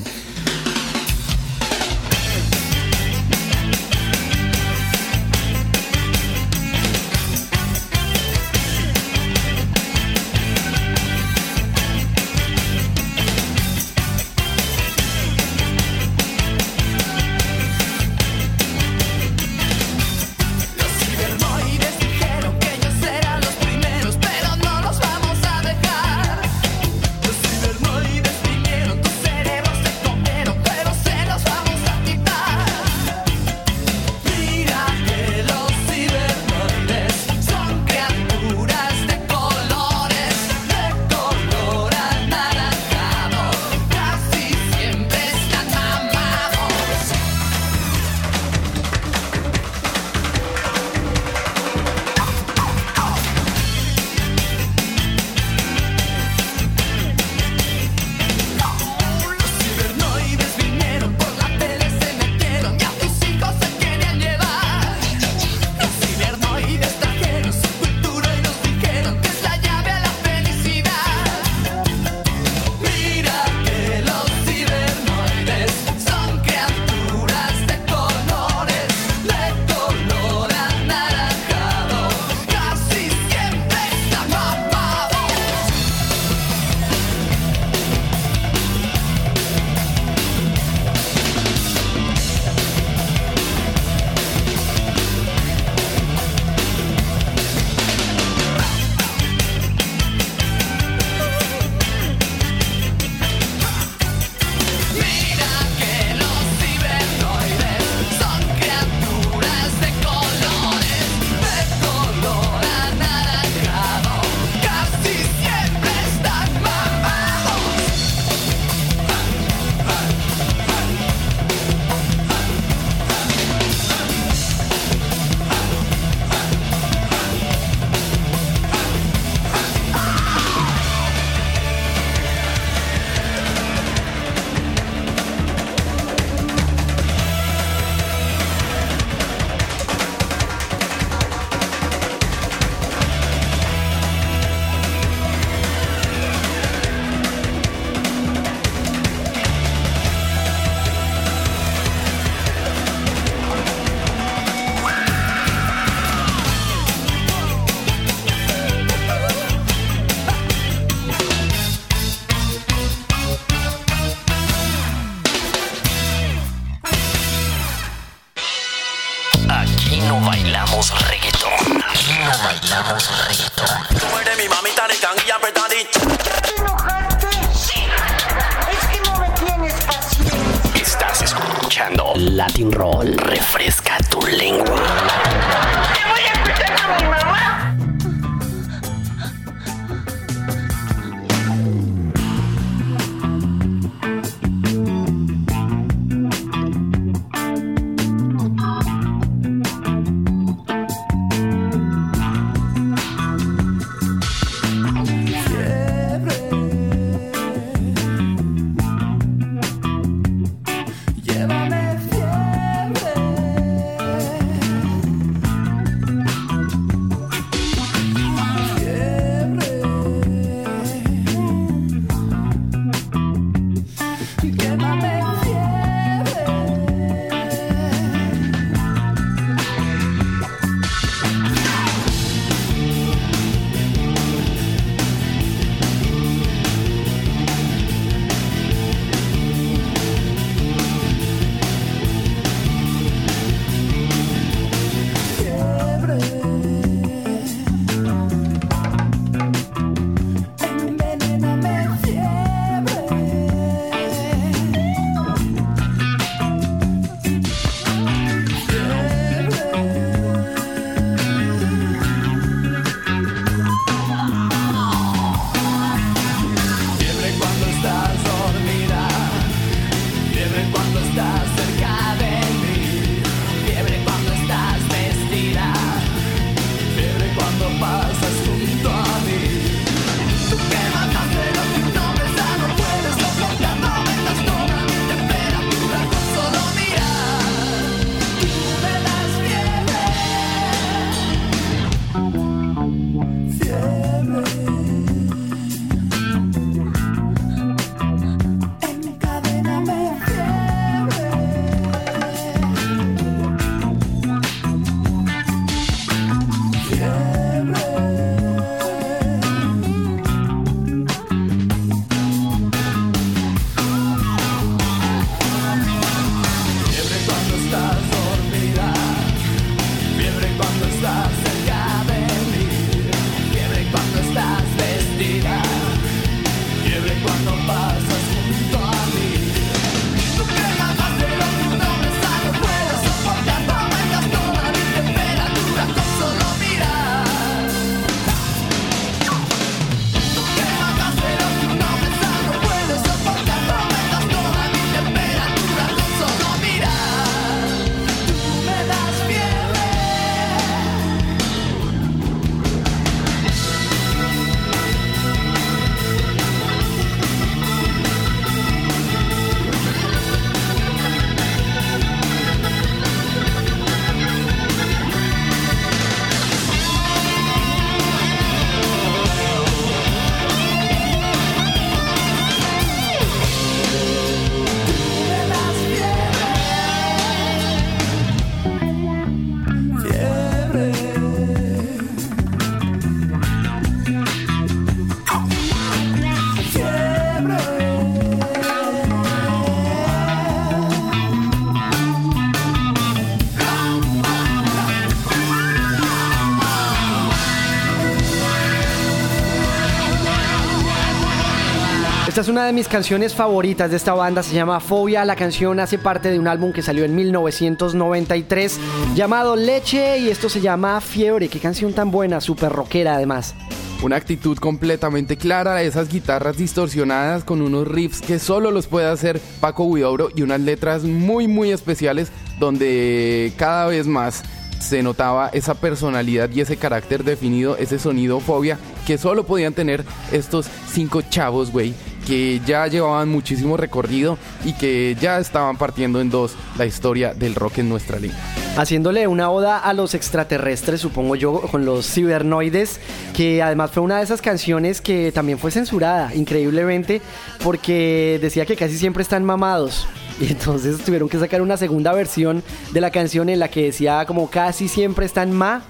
una de mis canciones favoritas de esta banda, se llama Fobia. La canción hace parte de un álbum que salió en 1993 llamado Leche y esto se llama Fiebre. Qué canción tan buena, súper rockera además. Una actitud completamente clara, esas guitarras distorsionadas con unos riffs que solo los puede hacer Paco Huidobro y unas letras muy muy especiales donde cada vez más se notaba esa personalidad y ese carácter definido, ese sonido fobia que solo podían tener estos cinco chavos, güey, que ya llevaban muchísimo recorrido y que ya estaban partiendo en dos la historia del rock en nuestra línea. Haciéndole una oda a los extraterrestres, supongo yo, con los cibernoides, que además fue una de esas canciones que también fue censurada, increíblemente, porque decía que casi siempre están mamados. Y entonces tuvieron que sacar una segunda versión de la canción en la que decía como casi siempre están ma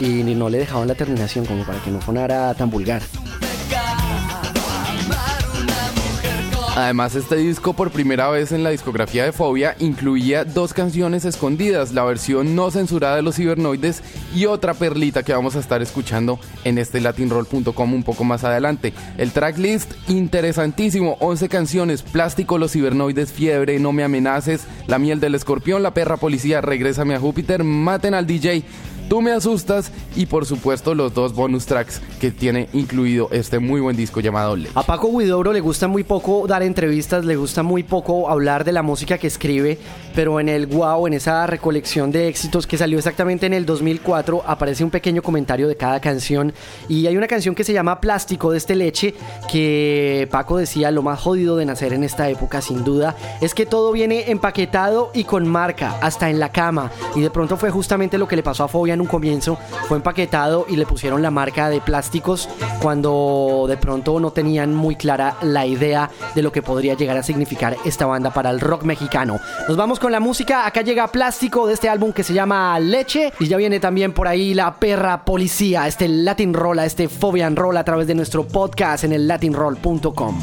y no le dejaban la terminación como para que no sonara tan vulgar. Además, este disco por primera vez en la discografía de Fobia incluía dos canciones escondidas, la versión no censurada de los cibernoides y otra perlita que vamos a estar escuchando en este latinroll.com un poco más adelante. El tracklist interesantísimo, 11 canciones, Plástico, los cibernoides, Fiebre, No me amenaces, La miel del escorpión, La perra policía, Regrésame a Júpiter, Maten al DJ. Tú me asustas y por supuesto los dos bonus tracks que tiene incluido este muy buen disco llamado Leche. A Paco Guidobro le gusta muy poco dar entrevistas, le gusta muy poco hablar de la música que escribe, pero en el Wow, en esa recolección de éxitos que salió exactamente en el 2004, aparece un pequeño comentario de cada canción. Y hay una canción que se llama Plástico de este leche que Paco decía lo más jodido de nacer en esta época sin duda es que todo viene empaquetado y con marca, hasta en la cama y de pronto fue justamente lo que le pasó a Fobia en un comienzo, fue empaquetado y le pusieron la marca de plásticos cuando de pronto no tenían muy clara la idea de lo que podría llegar a significar esta banda para el rock mexicano. Nos vamos con la música, acá llega Plástico de este álbum que se llama Leche y ya viene también por ahí la perra policía, este Latin Roll, este Fobian Roll a través de nuestro podcast en el latinroll.com.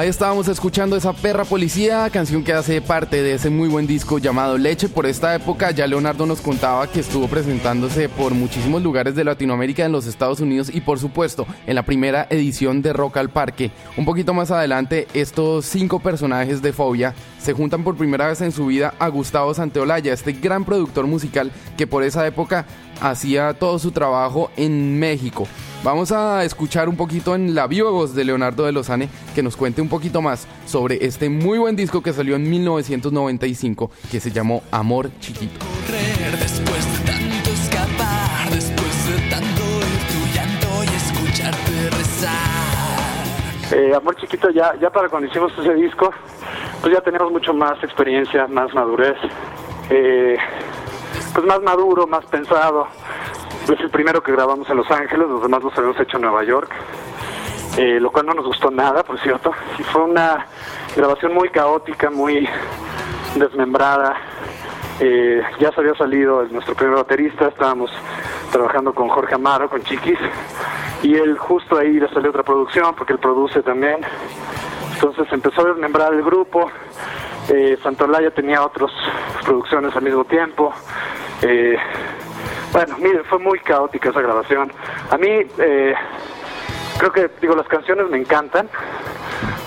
Ahí estábamos escuchando esa perra policía, canción que hace parte de ese muy buen disco llamado Leche. Por esta época ya Leonardo nos contaba que estuvo presentándose por muchísimos lugares de Latinoamérica, en los Estados Unidos y por supuesto en la primera edición de Rock al Parque. Un poquito más adelante, estos cinco personajes de Fobia se juntan por primera vez en su vida a Gustavo Santeolaya, este gran productor musical que por esa época hacía todo su trabajo en México. Vamos a escuchar un poquito en la viva voz de Leonardo de Lozane que nos cuente un poquito más sobre este muy buen disco que salió en 1995 que se llamó Amor Chiquito. correr después de tanto escapar, después de tanto ir tu llanto y escucharte rezar. Eh, Amor Chiquito, ya, ya para cuando hicimos ese disco, pues ya teníamos mucho más experiencia, más madurez, eh, pues más maduro, más pensado. Es el primero que grabamos en Los Ángeles, los demás los habíamos hecho en Nueva York, eh, lo cual no nos gustó nada, por cierto. Y fue una grabación muy caótica, muy desmembrada. Eh, ya se había salido nuestro primer baterista, estábamos trabajando con Jorge Amaro, con Chiquis, y él justo ahí le salió otra producción, porque él produce también. Entonces empezó a desmembrar el grupo. Eh, Santolaya tenía otras producciones al mismo tiempo. Eh, bueno, mire, fue muy caótica esa grabación. A mí, eh, creo que, digo, las canciones me encantan,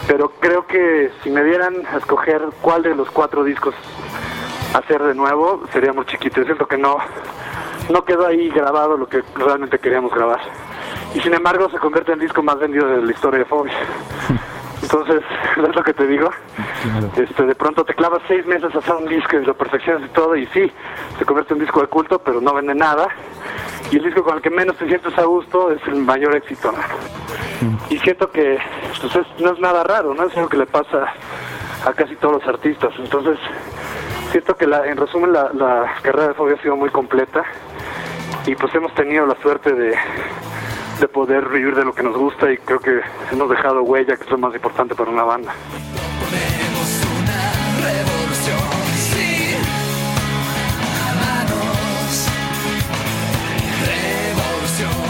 pero creo que si me dieran a escoger cuál de los cuatro discos hacer de nuevo, sería muy chiquito. Yo siento que no, no quedó ahí grabado lo que realmente queríamos grabar. Y sin embargo se convierte en el disco más vendido de la historia de Fobia. Entonces, es lo que te digo. Este, de pronto te clavas seis meses a hacer un disco y lo perfeccionas y todo, y sí, se convierte en un disco de culto, pero no vende nada. Y el disco con el que menos te sientes a gusto es el mayor éxito. ¿no? Y siento que pues, es- no es nada raro, ¿no? Es algo que le pasa a casi todos los artistas. Entonces, siento que la, en resumen la, la carrera de Fobia ha sido muy completa y pues hemos tenido la suerte de, de poder vivir de lo que nos gusta y creo que hemos dejado huella, que es lo más importante para una banda.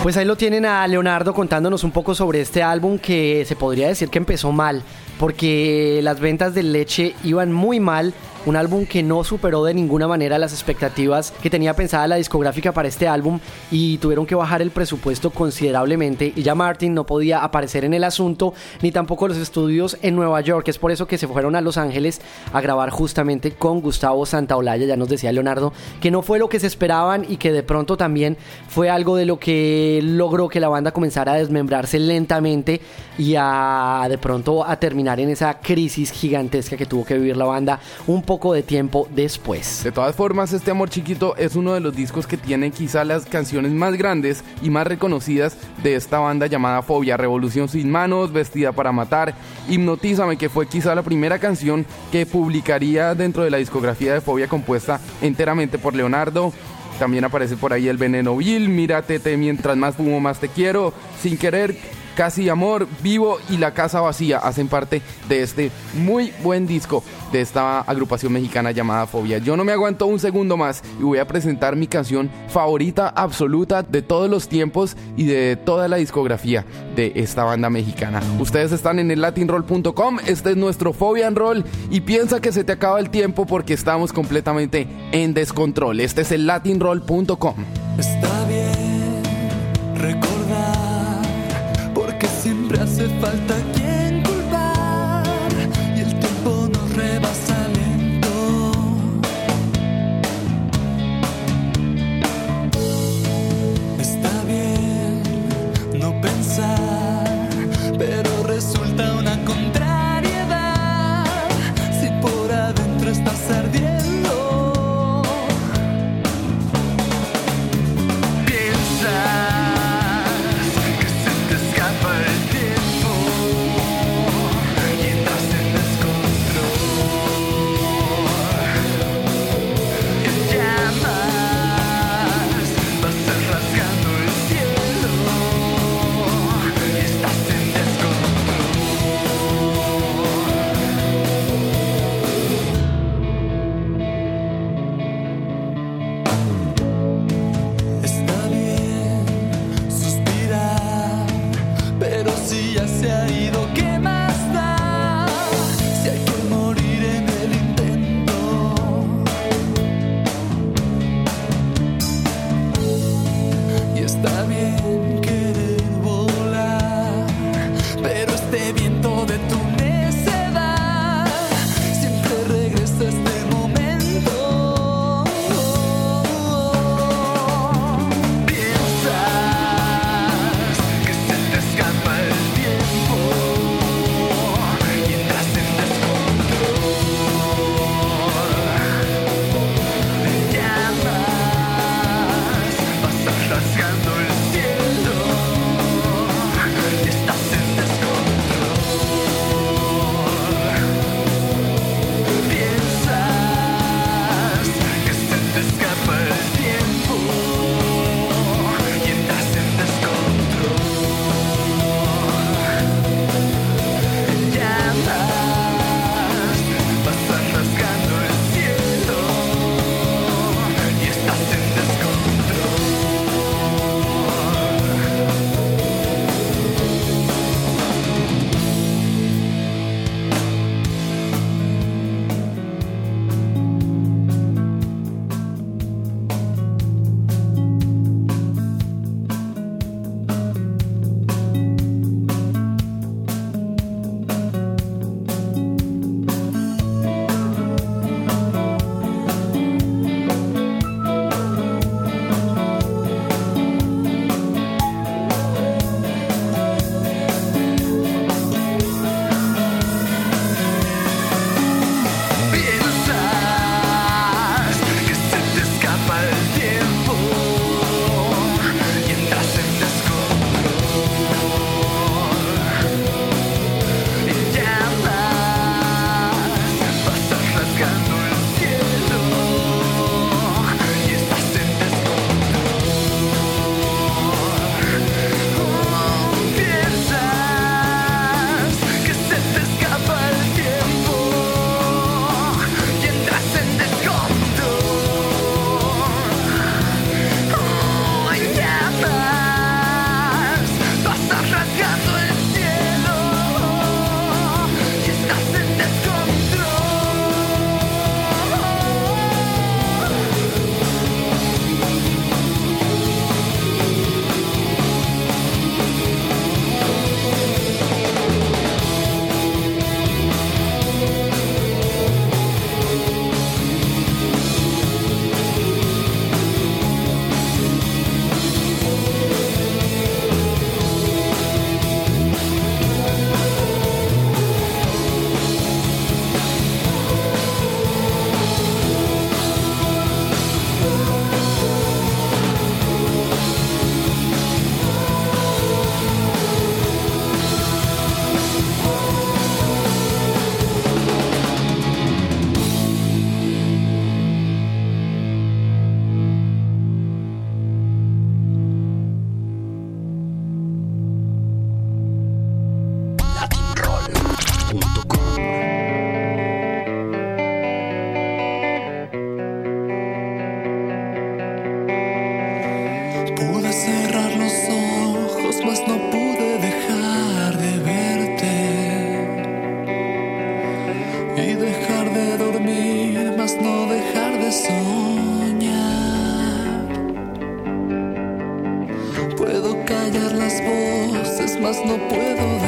Pues ahí lo tienen a Leonardo contándonos un poco sobre este álbum que se podría decir que empezó mal, porque las ventas de leche iban muy mal. Un álbum que no superó de ninguna manera las expectativas que tenía pensada la discográfica para este álbum y tuvieron que bajar el presupuesto considerablemente y ya Martin no podía aparecer en el asunto ni tampoco los estudios en Nueva York. Es por eso que se fueron a Los Ángeles a grabar justamente con Gustavo Santaolalla. Ya nos decía Leonardo que no fue lo que se esperaban y que de pronto también fue algo de lo que logró que la banda comenzara a desmembrarse lentamente y a de pronto a terminar en esa crisis gigantesca que tuvo que vivir la banda un poco de tiempo después. De todas formas, este Amor Chiquito es uno de los discos que tiene quizá las canciones más grandes y más reconocidas de esta banda llamada Fobia, Revolución sin manos, Vestida para matar, Hipnotízame, que fue quizá la primera canción que publicaría dentro de la discografía de Fobia compuesta enteramente por Leonardo. También aparece por ahí el veneno vil, mírate te mientras más fumo más te quiero, sin querer, casi amor, vivo y la casa vacía hacen parte de este muy buen disco de esta agrupación mexicana llamada Fobia. Yo no me aguanto un segundo más y voy a presentar mi canción favorita absoluta de todos los tiempos y de toda la discografía de esta banda mexicana. Ustedes están en el latinroll.com, este es nuestro Fobia and Roll y piensa que se te acaba el tiempo porque estamos completamente en descontrol. Este es el latinroll.com. Está bien recordar, hace falta no puedo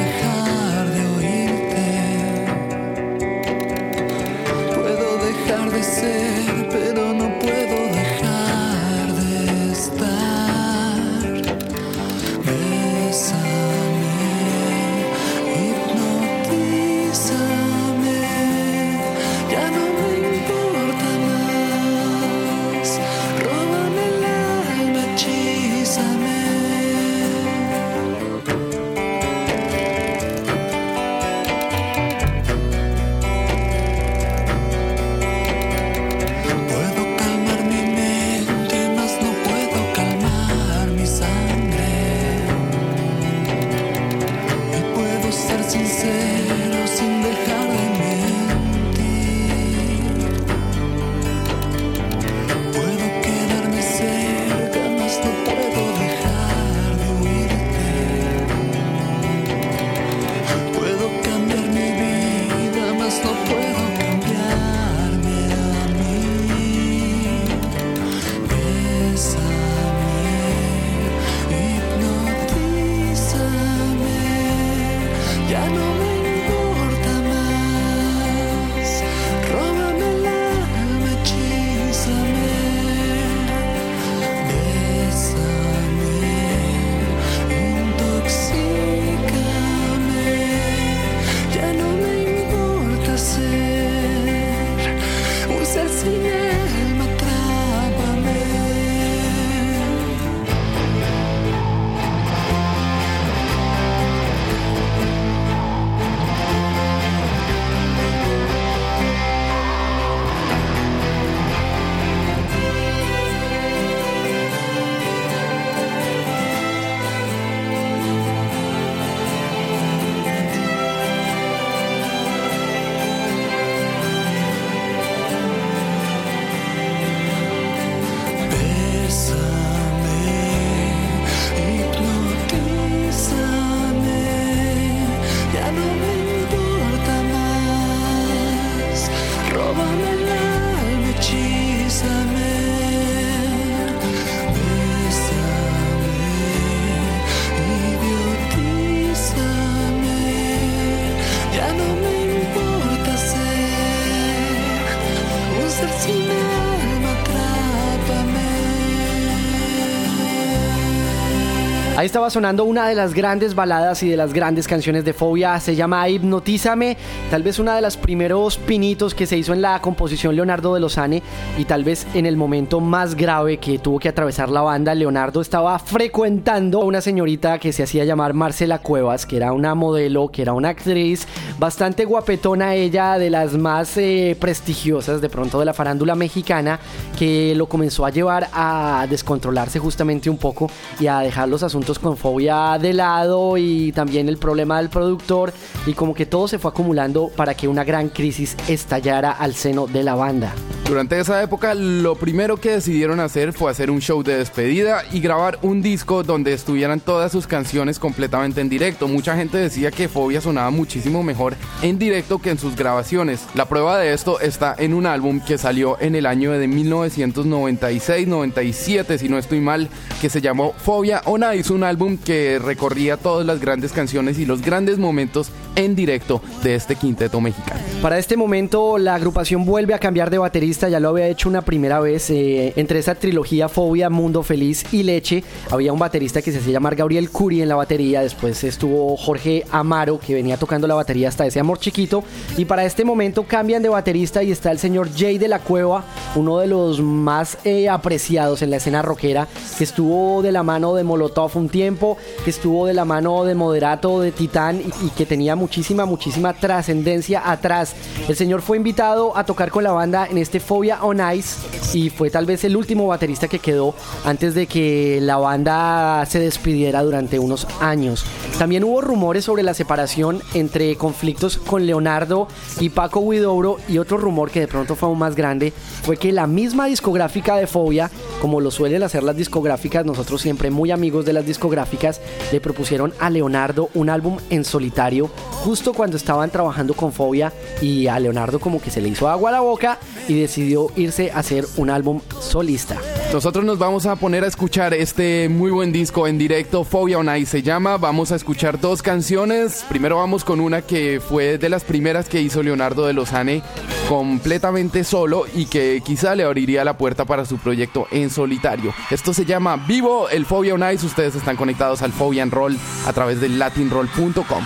Estaba sonando una de las grandes baladas y de las grandes canciones de Fobia, se llama Hipnotízame, tal vez una de los primeros pinitos que se hizo en la composición Leonardo de Lozane y tal vez en el momento más grave que tuvo que atravesar la banda, Leonardo estaba frecuentando a una señorita que se hacía llamar Marcela Cuevas, que era una modelo, que era una actriz bastante guapetona ella, de las más eh, prestigiosas de pronto de la farándula mexicana, que lo comenzó a llevar a descontrolarse justamente un poco y a dejar los asuntos con fobia de lado y también el problema del productor y como que todo se fue acumulando para que una gran crisis estallara al seno de la banda. Durante esa época lo primero que decidieron hacer fue hacer un show de despedida y grabar un disco donde estuvieran todas sus canciones completamente en directo. Mucha gente decía que Fobia sonaba muchísimo mejor en directo que en sus grabaciones. La prueba de esto está en un álbum que salió en el año de 1996-97 si no estoy mal, que se llamó Fobia on Ice, un álbum que recorría todas las grandes canciones y los grandes momentos en directo de este quinteto mexicano. Para este momento la agrupación vuelve a cambiar de baterista, ya lo había hecho una primera vez eh, entre esa trilogía Fobia, Mundo Feliz y Leche. Había un baterista que se hacía llamar Gabriel Curi en la batería, después estuvo Jorge Amaro que venía tocando la batería hasta ese amor chiquito y para este momento cambian de baterista y está el señor Jay de la Cueva, uno de los más eh, apreciados en la escena rockera, que estuvo de la mano de Molotov un tiempo, que estuvo de la mano de Moderato, de Titán y, y que tenía muchísima, muchísima trascendencia atrás. El señor fue invitado a tocar con la banda en este Fobia on Ice y fue tal vez el último baterista que quedó antes de que la banda se despidiera durante unos años. También hubo rumores sobre la separación entre conflictos con Leonardo y Paco Huidobro y otro rumor que de pronto fue aún más grande fue que la misma discográfica de Fobia, como lo suelen hacer las discográficas, nosotros siempre muy amigos de las discográficas, le propusieron a Leonardo un álbum en solitario justo cuando estaban trabajando con Fobia y a Leonardo como que se le hizo agua a la boca y decidió irse a hacer un álbum solista. Nosotros nos vamos a poner a escuchar este muy buen disco en directo, Fobia on Ice se llama. Vamos a escuchar dos canciones. Primero vamos con una que fue de las primeras que hizo Leonardo de Lozane completamente solo y que quizá le abriría la puerta para su proyecto en solitario. Esto se llama Vivo el Fobia on Ice. Ustedes están conectados al Fobia and Roll a través de latinroll.com.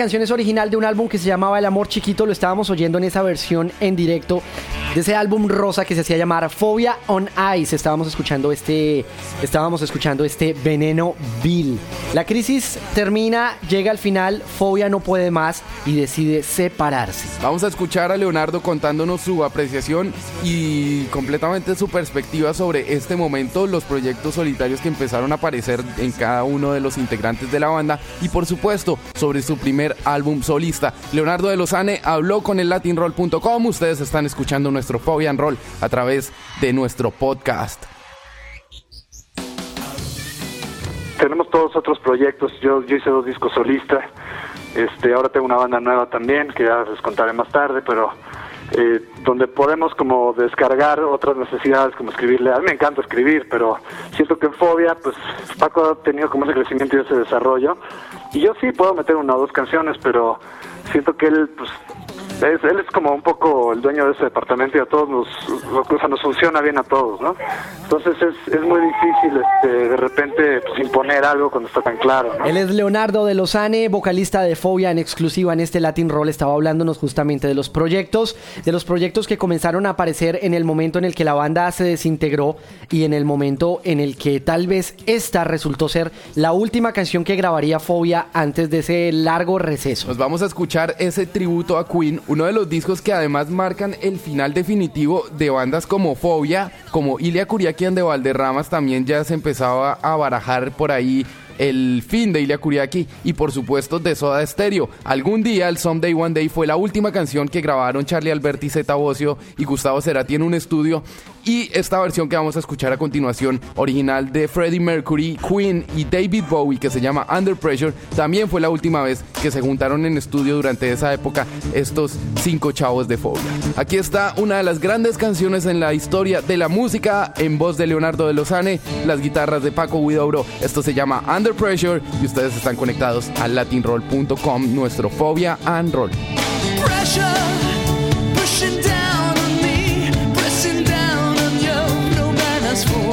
canción es original de un álbum que se llamaba El Amor Chiquito, lo estábamos oyendo en esa versión en directo de ese álbum rosa que se hacía llamar Phobia on Ice. Estábamos escuchando este estábamos escuchando este Veneno Bill. La crisis termina, llega al final, Phobia no puede más y decide separarse. Vamos a escuchar a Leonardo contándonos su apreciación y completamente su perspectiva sobre este momento, los proyectos solitarios que empezaron a aparecer en cada uno de los integrantes de la banda y por supuesto sobre su primer álbum solista. Leonardo de Lozane habló con el latinroll.com. Ustedes están escuchando nuestro Phobia and Roll a través de nuestro podcast. tenemos todos otros proyectos. Yo, yo hice dos discos solistas. Este, ahora tengo una banda nueva también, que ya les contaré más tarde, pero eh, donde podemos como descargar otras necesidades, como escribirle. A mí me encanta escribir, pero siento que en Fobia, pues Paco ha tenido como ese crecimiento y ese desarrollo. Y yo sí puedo meter una o dos canciones, pero siento que él, pues, es, él es como un poco el dueño de ese departamento y a todos nos, o sea, nos funciona bien a todos, ¿no? Entonces es, es muy difícil este, de repente pues, imponer algo cuando está tan claro, ¿no? Él es Leonardo de Lozane, vocalista de Fobia en exclusiva en este Latin Roll. Estaba hablándonos justamente de los proyectos, de los proyectos que comenzaron a aparecer en el momento en el que la banda se desintegró y en el momento en el que tal vez esta resultó ser la última canción que grabaría Fobia antes de ese largo receso. Nos vamos a escuchar ese tributo a Queen, uno de los discos que además marcan el final definitivo de bandas como Fobia, como Ilia Kuriakian de Valderramas también ya se empezaba a barajar por ahí el fin de Ilia Kuriaki y por supuesto de Soda Stereo. Algún día el Someday One Day fue la última canción que grabaron Charlie Alberti, Zeta Bosio y Gustavo Cerati en un estudio y esta versión que vamos a escuchar a continuación, original de Freddie Mercury, Queen y David Bowie que se llama Under Pressure, también fue la última vez que se juntaron en estudio durante esa época estos cinco chavos de Fobia. Aquí está una de las grandes canciones en la historia de la música en voz de Leonardo de Lozane, las guitarras de Paco Huidobro. Esto se llama Under Pressure y ustedes están conectados a latinroll.com, nuestro Fobia and Roll. Pressure No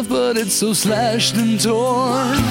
love, but it's so slashed and torn.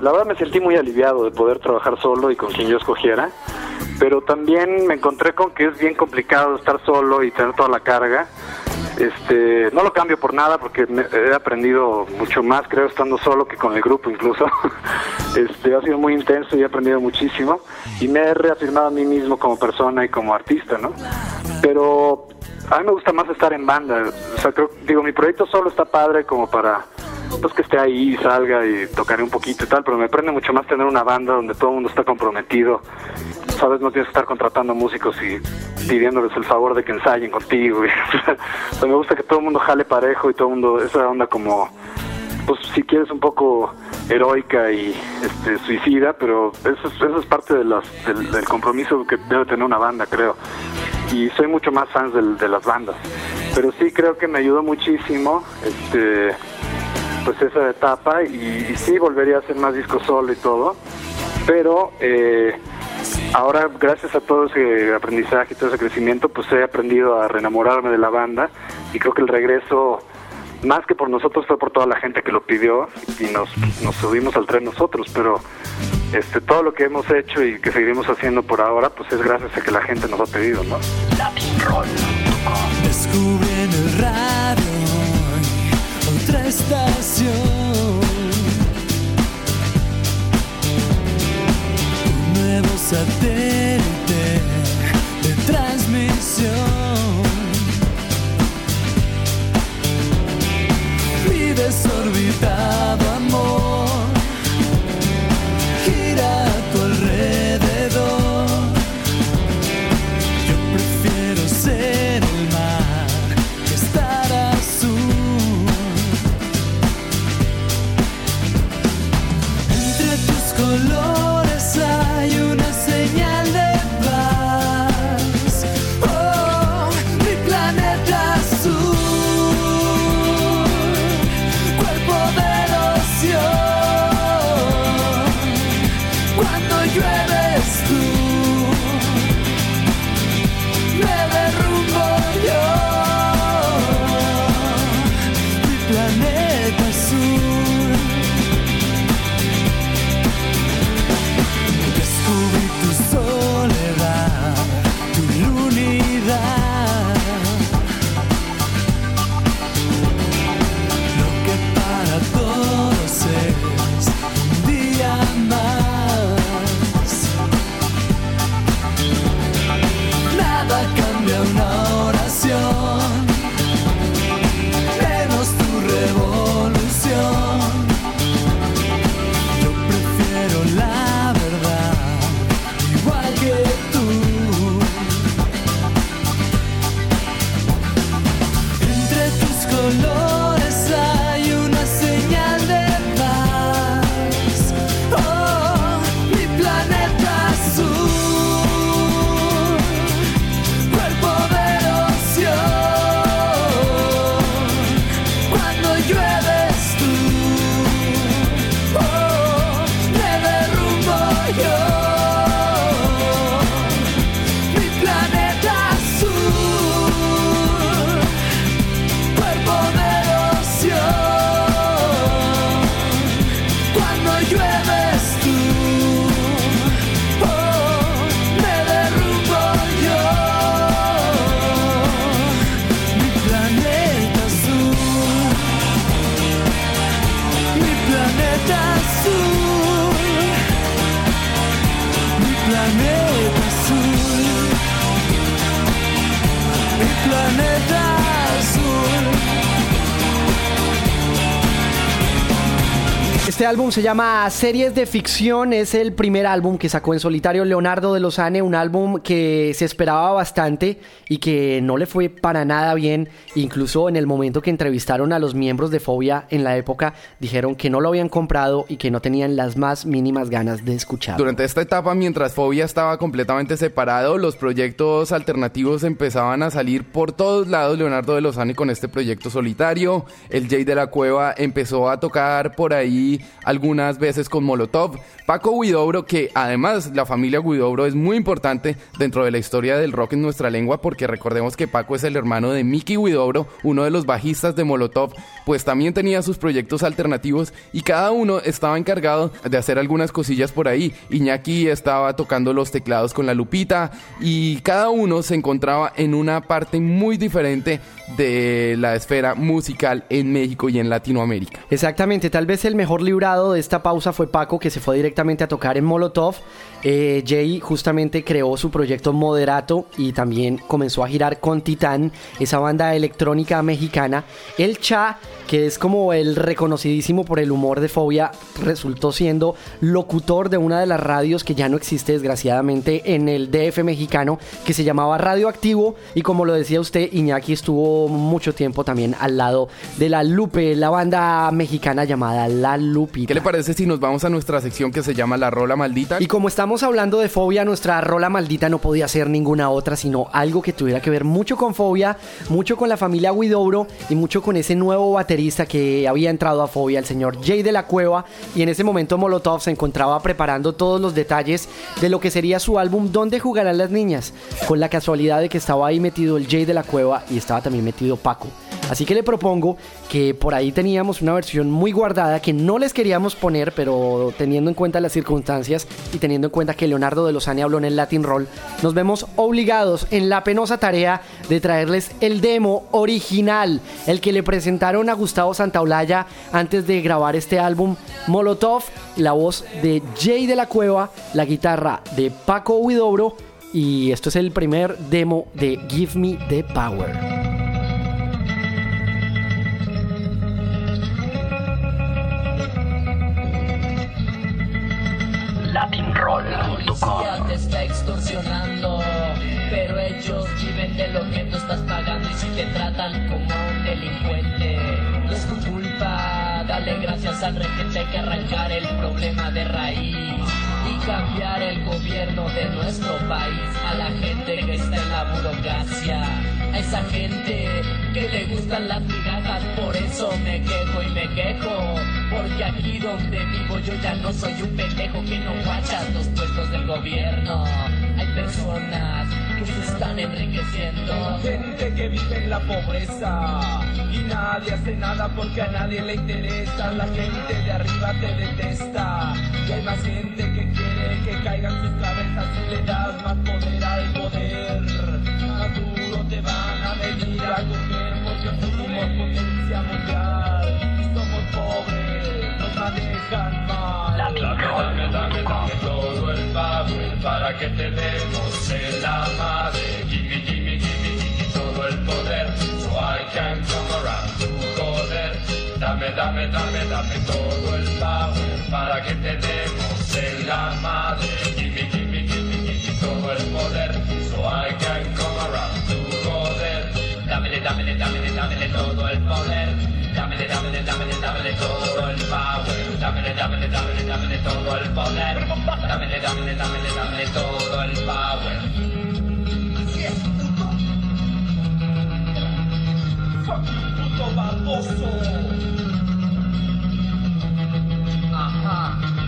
La verdad me sentí muy aliviado de poder trabajar solo y con quien yo escogiera, pero también me encontré con que es bien complicado estar solo y tener toda la carga. Este, no lo cambio por nada porque he aprendido mucho más, creo, estando solo que con el grupo incluso. Este, ha sido muy intenso y he aprendido muchísimo y me he reafirmado a mí mismo como persona y como artista, ¿no? Pero a mí me gusta más estar en banda. O sea, creo, digo, mi proyecto solo está padre como para pues que esté ahí, salga y tocaré un poquito y tal, pero me prende mucho más tener una banda donde todo el mundo está comprometido. Sabes, no tienes que estar contratando músicos y pidiéndoles el favor de que ensayen contigo. y- me gusta que todo el mundo jale parejo y todo el mundo, esa onda como, pues si quieres un poco heroica y este, suicida, pero eso es, eso es parte de del, compromiso que debe tener una banda, creo. Y soy mucho más fan del- de las bandas. Pero sí creo que me ayudó muchísimo este, pues esa etapa y, y sí volvería a hacer más discos solo y todo. Pero eh, ahora gracias a todo ese aprendizaje y todo ese crecimiento, pues he aprendido a reenamorarme de la banda y creo que el regreso más que por nosotros fue por toda la gente que lo pidió y nos, nos subimos al tren nosotros, pero este todo lo que hemos hecho y que seguiremos haciendo por ahora, pues es gracias a que la gente nos ha pedido, ¿no? El radio otra estación. Un nuevo satélite de transmisión. Mi desorbitado amor gira a tu. Este álbum se llama Series de Ficción, es el primer álbum que sacó en solitario Leonardo de Lozane, un álbum que se esperaba bastante y que no le fue para nada bien, incluso en el momento que entrevistaron a los miembros de Fobia en la época, dijeron que no lo habían comprado y que no tenían las más mínimas ganas de escucharlo. Durante esta etapa, mientras Fobia estaba completamente separado, los proyectos alternativos empezaban a salir por todos lados. Leonardo de Lozane con este proyecto solitario, el Jay de la Cueva empezó a tocar por ahí algunas veces con Molotov. Paco Huidobro, que además la familia Huidobro es muy importante dentro de la historia del rock en nuestra lengua, porque recordemos que Paco es el hermano de Mickey Huidobro, uno de los bajistas de Molotov, pues también tenía sus proyectos alternativos y cada uno estaba encargado de hacer algunas cosillas por ahí. Iñaki estaba tocando los teclados con la Lupita y cada uno se encontraba en una parte muy diferente de la esfera musical en México y en Latinoamérica. Exactamente, tal vez el mejor de esta pausa fue Paco, que se fue directamente a tocar en Molotov. Eh, Jay justamente creó su proyecto Moderato y también comenzó a girar con Titán, esa banda electrónica mexicana. El Cha, que es como el reconocidísimo por el humor de Fobia, resultó siendo locutor de una de las radios que ya no existe desgraciadamente en el DF mexicano, que se llamaba Radioactivo y como lo decía usted, Iñaki estuvo mucho tiempo también al lado de la Lupe, la banda mexicana llamada La Lupita. ¿Qué le parece si nos vamos a nuestra sección que se llama La Rola Maldita? Y como estamos hablando de fobia, nuestra rola maldita no podía ser ninguna otra, sino algo que tuviera que ver mucho con fobia, mucho con la familia Huidobro y mucho con ese nuevo baterista que había entrado a fobia, el señor Jay de la Cueva. Y en ese momento Molotov se encontraba preparando todos los detalles de lo que sería su álbum ¿Dónde jugarán las niñas? Con la casualidad de que estaba ahí metido el Jay de la Cueva y estaba también metido Paco. Así que le propongo que por ahí teníamos una versión muy guardada que no les queríamos poner, pero teniendo en cuenta las circunstancias y teniendo en cuenta que Leonardo de Lozane habló en el Latin Roll, nos vemos obligados en la penosa tarea de traerles el demo original, el que le presentaron a Gustavo Santaolalla antes de grabar este álbum, Molotov, la voz de Jay de la Cueva, la guitarra de Paco Huidobro y esto es el primer demo de Give Me the Power. De lo que tú estás pagando y si te tratan como un delincuente, no es tu culpa. Dale gracias al requete que arrancar el problema de raíz y cambiar el gobierno de nuestro país a la gente que está en la burocracia. A esa gente que le gustan las migajas, por eso me quejo y me quejo. Porque aquí donde vivo yo ya no soy un pendejo que no guachas los puestos del gobierno. Hay personas que se están enriqueciendo. Gente que vive en la pobreza y nadie hace nada porque a nadie le interesa. La gente de arriba te detesta y hay más gente que quiere que caigan sus cabezas y le das más poder al poder. Más duro te van a venir a coger porque somos potencia mundial manejan mal. Dame, dame, dame, dame todo el power para que te demos en la madre. Gimme, gimme, gimme, gimme todo el poder so I can come around to joder. Dame, dame, dame, dame todo el power para que te demos en la madre. Gimme, gimme, gimme, gimme todo el poder so I can come around to joder. Dámele, dámele, dámele, dámele todo el poder. Dámele, dámele, dámele, dámele todo el power. Dámele, dámele, dámele, dámele todo el poder. Dámele, dámele, dámele, dámele todo el power. Así es, puto. Fucking puto baboso. Ajá.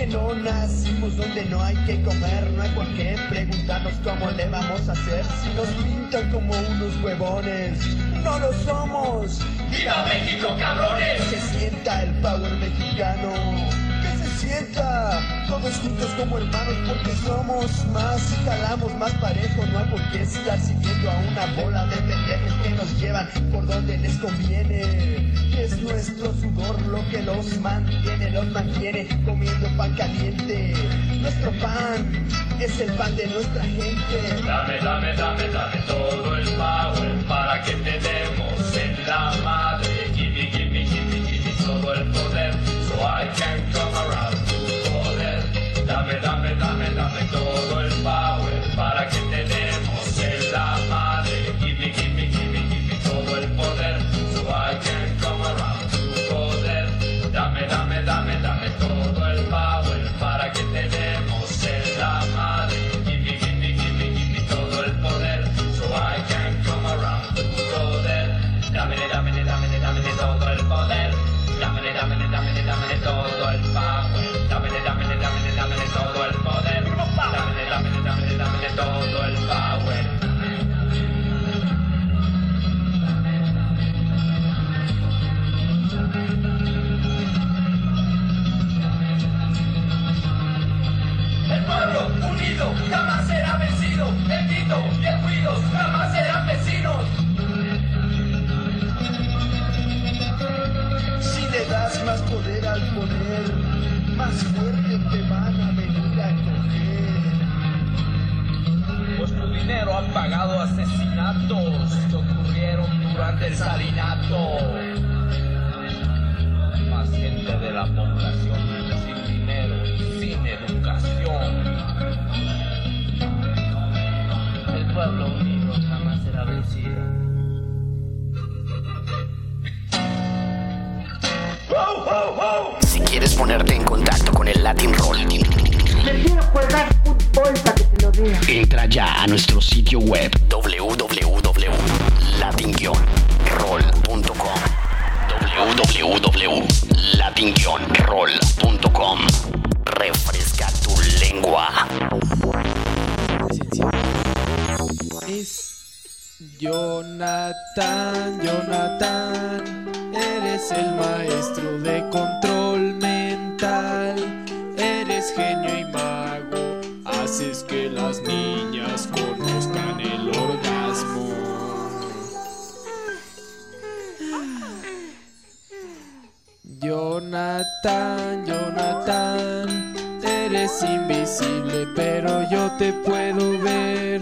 Porque no nacimos donde no hay que comer, no hay por qué preguntarnos cómo le vamos a hacer si nos pintan como unos huevones. No lo somos. ¡Viva México, cabrones! Que se sienta el power mexicano. Sienta todos juntos como hermanos porque somos más y jalamos más parejo. No hay por qué estar siguiendo a una bola de pendejos que nos llevan por donde les conviene. Es nuestro sudor lo que los mantiene, lo nos mantiene comiendo pan caliente. Nuestro pan es el pan de nuestra gente. Dame, dame, dame, dame todo ocurrieron durante el salinato. Más gente de la población sin dinero y sin educación. El pueblo unido jamás será vencido. Si quieres ponerte en contacto con el Latin Roll, Prefiero jugar fútbol para que te lo diga. entra ya a nuestro sitio web www.latin-roll.com Refresca tu lengua. Es Jonathan, Jonathan, eres el maestro de control mental, eres genio y mago, haces que las Jonathan, Jonathan, eres invisible, pero yo te puedo ver.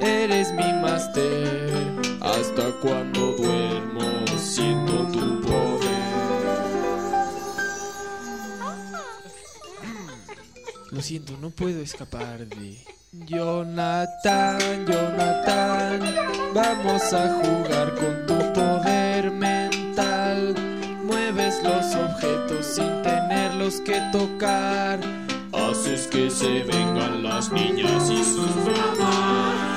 Eres mi máster, hasta cuando duermo siento tu poder. Lo siento, no puedo escapar de... Jonathan, Jonathan, vamos a jugar con tu poder los objetos sin tenerlos que tocar. Haces que se vengan las niñas y sus mamás.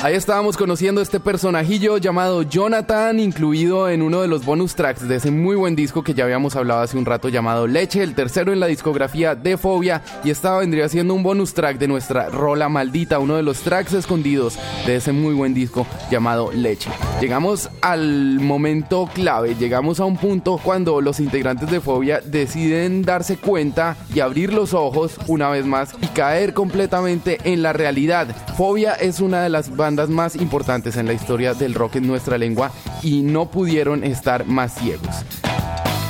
Ahí estábamos conociendo este personajillo llamado Jonathan, incluido en uno de los bonus tracks de ese muy buen disco que ya habíamos hablado hace un rato llamado Leche, el tercero en la discografía de Fobia, y esta vendría siendo un bonus track de nuestra rola maldita, uno de los tracks escondidos de ese muy buen disco llamado Leche. Llegamos al momento clave, llegamos a un punto cuando los integrantes de Fobia deciden darse cuenta y abrir los ojos una vez más y caer completamente en la realidad. Fobia es una de las bandas más importantes en la historia del rock en nuestra lengua y no pudieron estar más ciegos.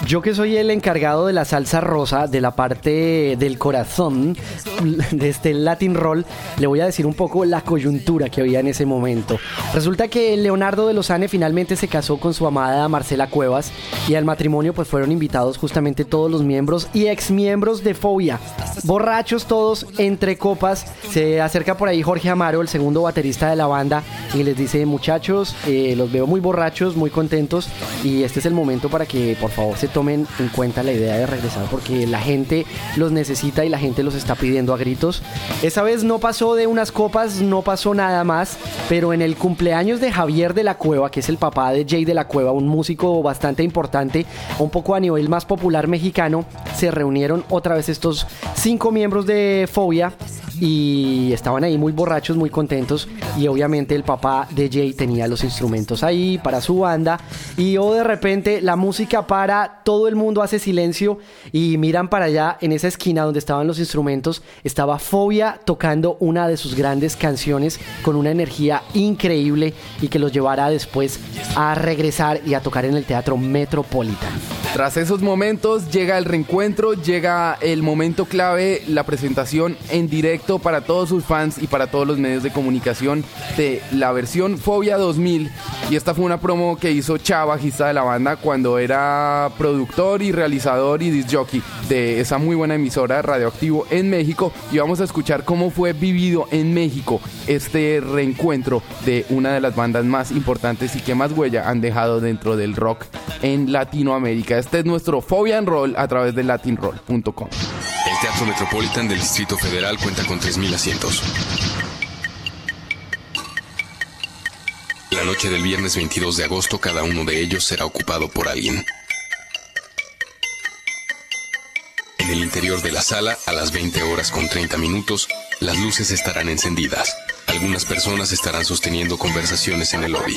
Yo que soy el encargado de la salsa rosa, de la parte del corazón de este Latin Roll, le voy a decir un poco la coyuntura que había en ese momento. Resulta que Leonardo de Lozane finalmente se casó con su amada Marcela Cuevas y al matrimonio pues fueron invitados justamente todos los miembros y exmiembros de Fobia. Borrachos todos, entre copas, se acerca por ahí Jorge Amaro, el segundo baterista de la banda, y les dice muchachos, eh, los veo muy borrachos, muy contentos y este es el momento para que por favor se tomen en cuenta la idea de regresar porque la gente los necesita y la gente los está pidiendo a gritos. Esa vez no pasó de unas copas, no pasó nada más, pero en el cumpleaños de Javier de la Cueva, que es el papá de Jay de la Cueva, un músico bastante importante, un poco a nivel más popular mexicano, se reunieron otra vez estos cinco miembros de Fobia y estaban ahí muy borrachos, muy contentos y obviamente el papá de Jay tenía los instrumentos ahí para su banda y o de repente la música para, todo el mundo hace silencio y miran para allá en esa esquina donde estaban los instrumentos, estaba Fobia tocando una de sus grandes canciones con una energía increíble y que los llevará después a regresar y a tocar en el Teatro Metropolitan. Tras esos momentos llega el reencuentro, llega el momento clave, la presentación en directo para todos sus fans y para todos los medios de comunicación de la versión Fobia 2000. Y esta fue una promo que hizo Chava, bajista de la banda, cuando era productor y realizador y disc de esa muy buena emisora Radioactivo en México. Y vamos a escuchar cómo fue vivido en México este reencuentro de una de las bandas más importantes y que más huella han dejado dentro del rock en Latinoamérica. Este es nuestro Fobia and Roll a través de latinroll.com. Teatro Metropolitan del Distrito Federal cuenta con 3.000 asientos. La noche del viernes 22 de agosto cada uno de ellos será ocupado por alguien. En el interior de la sala, a las 20 horas con 30 minutos, las luces estarán encendidas. Algunas personas estarán sosteniendo conversaciones en el lobby.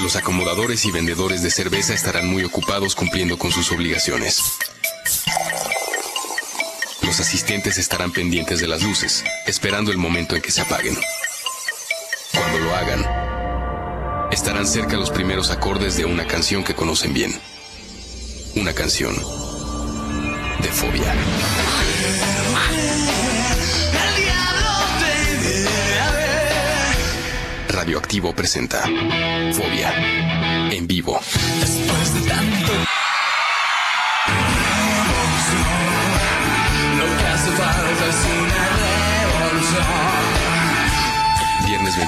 Los acomodadores y vendedores de cerveza estarán muy ocupados cumpliendo con sus obligaciones. Los asistentes estarán pendientes de las luces, esperando el momento en que se apaguen. Cuando lo hagan, estarán cerca los primeros acordes de una canción que conocen bien. Una canción de fobia. Radioactivo presenta Fobia en vivo. Después de tanto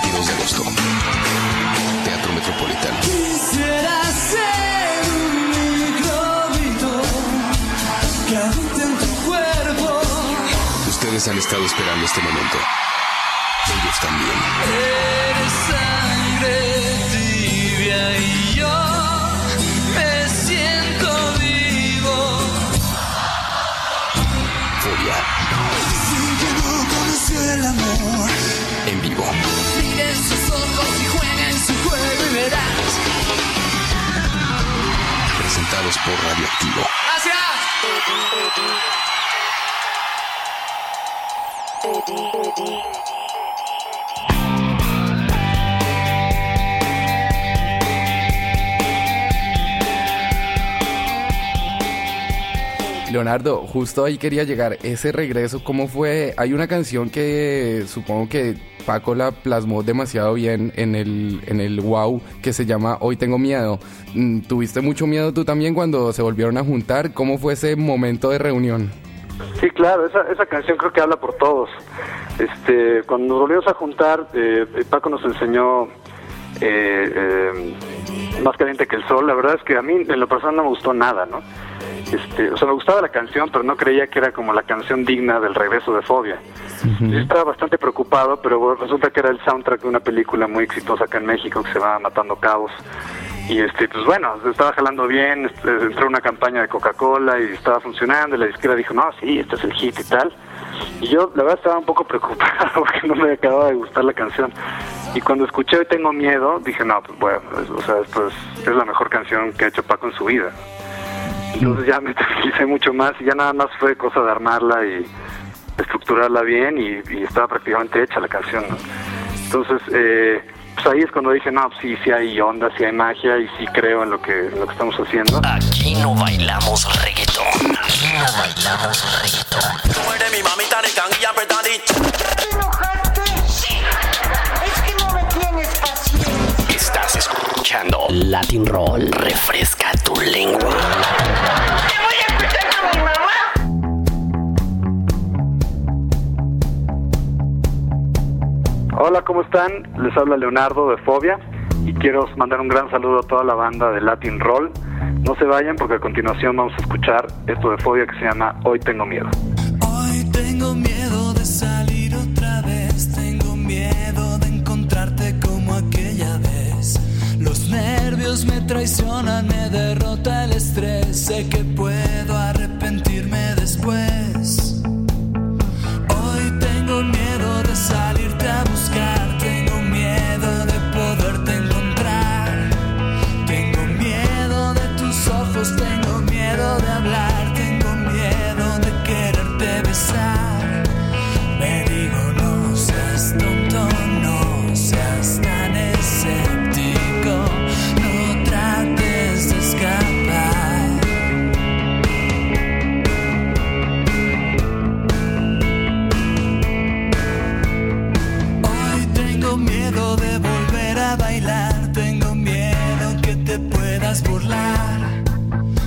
22 de agosto. Teatro Metropolitano. Quisiera ser un microbito que habite en tu cuerpo Ustedes han estado esperando este momento. Ellos también. Eres sangre tibia y yo me siento vivo Fobia Sin que no el amor en vivo. Mira en sus ojos y juega en su juego y verás. Presentados por Radioactivo. Leonardo, justo ahí quería llegar. Ese regreso, ¿cómo fue? Hay una canción que supongo que Paco la plasmó demasiado bien en el, en el wow que se llama Hoy tengo miedo. Mm, ¿Tuviste mucho miedo tú también cuando se volvieron a juntar? ¿Cómo fue ese momento de reunión? Sí, claro, esa, esa canción creo que habla por todos. Este, cuando nos volvimos a juntar, eh, Paco nos enseñó eh, eh, Más caliente que el sol. La verdad es que a mí en lo personal no me gustó nada, ¿no? Este, o sea, me gustaba la canción, pero no creía que era como la canción digna del regreso de Fobia. Yo estaba bastante preocupado, pero resulta que era el soundtrack de una película muy exitosa acá en México que se llama Matando Cabos. Y este, pues bueno, estaba jalando bien, este, entró una campaña de Coca-Cola y estaba funcionando, y la disquera dijo, no, sí, este es el hit y tal. Y yo, la verdad, estaba un poco preocupado porque no me acababa de gustar la canción. Y cuando escuché Tengo Miedo, dije, no, pues bueno, es- o sea, esto es, es la mejor canción que ha hecho Paco en su vida. Entonces ya me tranquilicé mucho más y ya nada más fue cosa de armarla y estructurarla bien y, y estaba prácticamente hecha la canción. ¿no? Entonces, eh, pues ahí es cuando dije, no, pues sí, sí hay onda, sí hay magia y sí creo en lo que, en lo que estamos haciendo. Aquí no bailamos reggaetón. Aquí no bailamos reggaetón. Tú eres mi mamita de canguilla apretadita. Escuchando Latin Roll. Refresca tu lengua. ¿Te voy a escuchar con mi mamá? Hola, ¿cómo están? Les habla Leonardo de Fobia y quiero mandar un gran saludo a toda la banda de Latin Roll. No se vayan porque a continuación vamos a escuchar esto de Fobia que se llama Hoy Tengo Miedo. Hoy tengo miedo me traicionan, me derrota el estrés. Sé que puedo arrepentirme después. Hoy tengo miedo de salirte a buscar, tengo miedo de poderte encontrar. Tengo miedo de tus ojos, tengo miedo de hablar.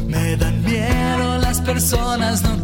Me dan miedo las personas, no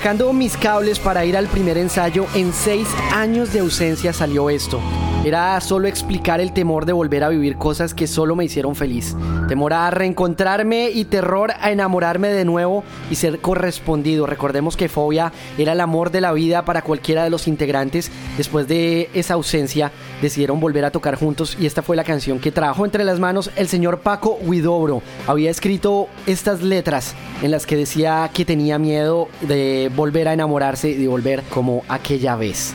Empacando mis cables para ir al primer ensayo, en seis años de ausencia salió esto. Era solo explicar el temor de volver a vivir cosas que solo me hicieron feliz. Temor a reencontrarme y terror a enamorarme de nuevo y ser correspondido. Recordemos que Fobia era el amor de la vida para cualquiera de los integrantes. Después de esa ausencia decidieron volver a tocar juntos y esta fue la canción que trajo entre las manos el señor Paco Huidobro. Había escrito estas letras en las que decía que tenía miedo de volver a enamorarse y de volver como aquella vez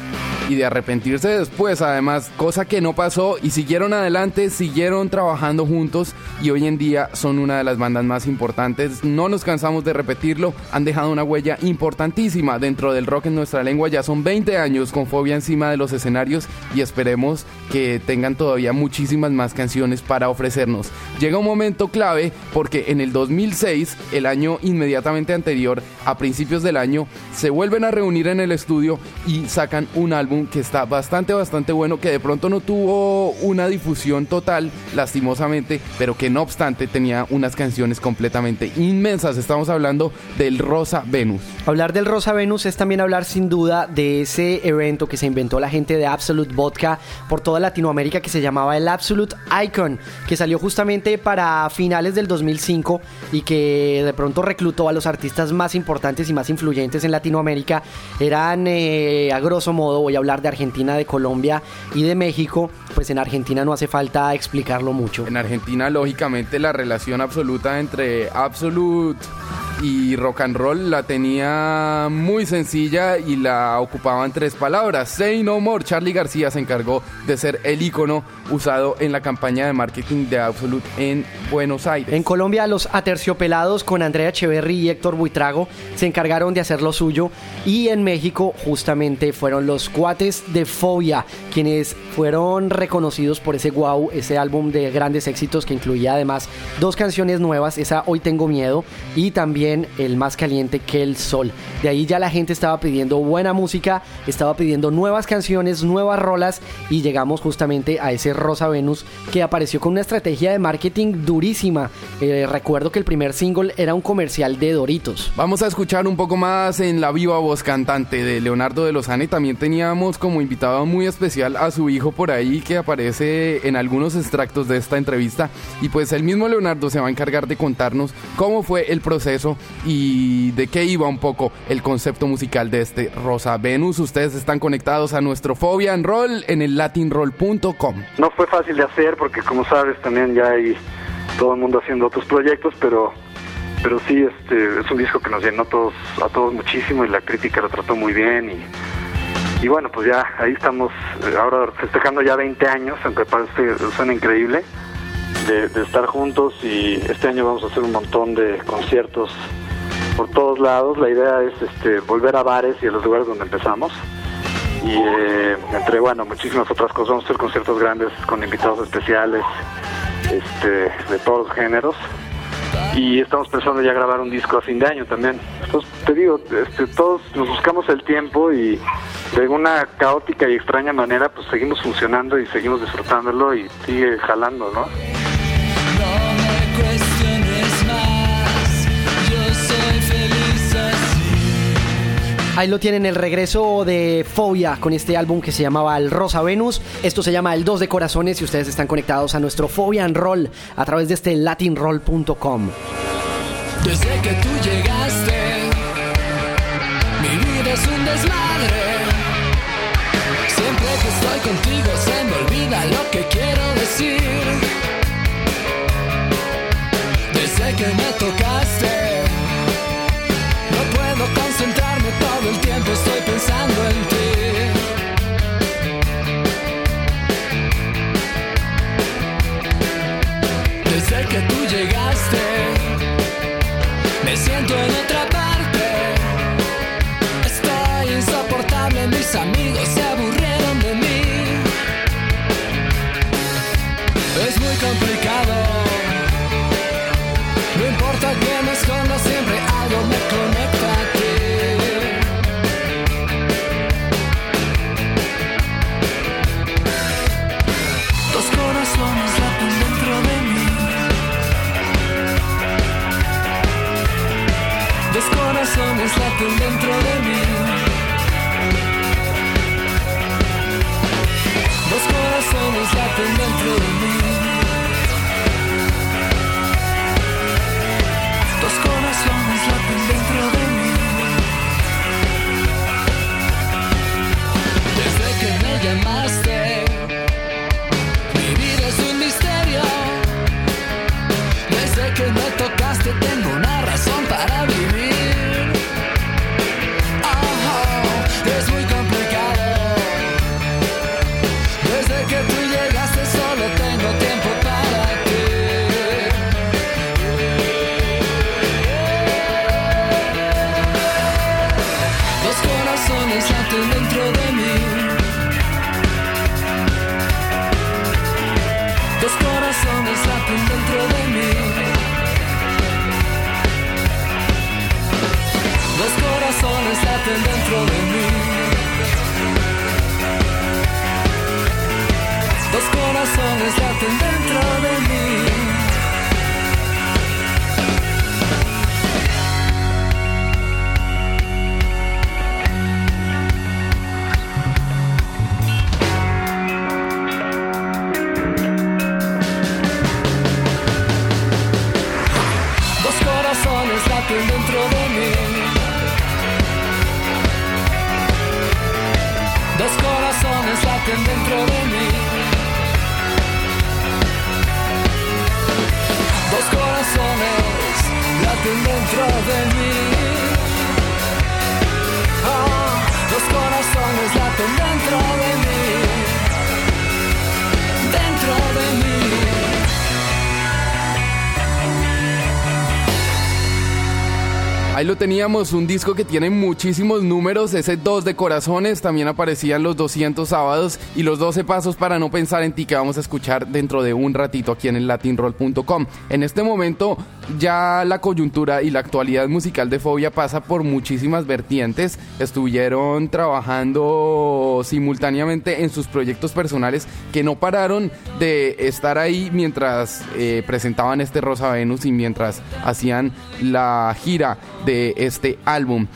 y de arrepentirse después, además, cosa que no pasó y siguieron adelante, siguieron trabajando juntos y hoy en día son una de las bandas más importantes. No nos cansamos de repetirlo, han dejado una huella importantísima dentro del rock en nuestra lengua. Ya son 20 años con Fobia encima de los escenarios y esperemos que tengan todavía muchísimas más canciones para ofrecernos. Llega un momento clave porque en el 2006, el año inmediatamente anterior, a principios del año, se vuelven a reunir en el estudio y sacan un álbum que está bastante, bastante bueno, que de pronto no tuvo una difusión total, lastimosamente, pero que no obstante tenía unas canciones completamente inmensas. Estamos hablando del Rosa Venus. Hablar del Rosa Venus es también hablar sin duda de ese evento que se inventó la gente de Absolute Vodka por toda Latinoamérica que se llamaba el Absolute Icon, que salió justamente para finales del 2005 y que de pronto reclutó a los artistas más importantes y más influyentes en Latinoamérica. Eran, eh, a grosso modo, voy a hablar de Argentina, de Colombia y de México, pues en Argentina no hace falta explicarlo mucho. En Argentina, lógicamente, la relación absoluta entre Absolute y rock and roll la tenía muy sencilla y la ocupaban tres palabras. Say No More. Charlie García se encargó de ser el icono usado en la campaña de marketing de Absolute en Buenos Aires. En Colombia, los aterciopelados con Andrea Echeverry y Héctor Buitrago se encargaron de hacer lo suyo. Y en México, justamente, fueron los de Fobia quienes fueron reconocidos por ese wow, ese álbum de grandes éxitos que incluía además dos canciones nuevas, esa Hoy Tengo Miedo y también El Más Caliente que el Sol. De ahí ya la gente estaba pidiendo buena música, estaba pidiendo nuevas canciones, nuevas rolas y llegamos justamente a ese Rosa Venus que apareció con una estrategia de marketing durísima. Eh, recuerdo que el primer single era un comercial de Doritos. Vamos a escuchar un poco más en la viva voz cantante de Leonardo de Lozane. También teníamos como invitado muy especial a su hijo por ahí que aparece en algunos extractos de esta entrevista. Y pues el mismo Leonardo se va a encargar de contarnos cómo fue el proceso y de qué iba un poco el concepto musical de este Rosa Venus. Ustedes están conectados a nuestro Fobia en Roll en el latinroll.com. No fue fácil de hacer porque como sabes también ya hay todo el mundo haciendo otros proyectos, pero pero sí este es un disco que nos llenó a todos a todos muchísimo y la crítica lo trató muy bien y, y bueno pues ya ahí estamos eh, ahora festejando ya 20 años aunque parece suena increíble de, estar juntos y este año vamos a hacer un montón de conciertos por todos lados. La idea es este volver a bares y a los lugares donde empezamos. Y eh, entre bueno muchísimas otras cosas vamos a hacer conciertos grandes con invitados especiales este de todos los géneros y estamos pensando ya grabar un disco a fin de año también. Entonces te digo este, todos nos buscamos el tiempo y de alguna caótica y extraña manera pues seguimos funcionando y seguimos disfrutándolo y sigue jalando no Ahí lo tienen el regreso de Fobia con este álbum que se llamaba El Rosa Venus. Esto se llama El Dos de Corazones y ustedes están conectados a nuestro Fobia en Roll a través de este latinroll.com. Desde que tú llegaste, mi vida es un desmadre. Siempre que estoy contigo se me olvida lo que quiero decir. Desde que me tocaste, todo el tiempo, estoy pensando en ti. Desde que tú llegaste, me siento en otra parte. Estoy insoportable, mis amigos se aburrieron de mí. Es muy complicado. No importa que me esconda, siempre algo me conecta You. Lo teníamos, un disco que tiene muchísimos números, ese 2 de corazones, también aparecían los 200 sábados y los 12 pasos para no pensar en ti que vamos a escuchar dentro de un ratito aquí en el latinroll.com. En este momento ya la coyuntura y la actualidad musical de Fobia pasa por muchísimas vertientes, estuvieron trabajando simultáneamente en sus proyectos personales que no pararon de estar ahí mientras eh, presentaban este Rosa Venus y mientras hacían la gira de este álbum.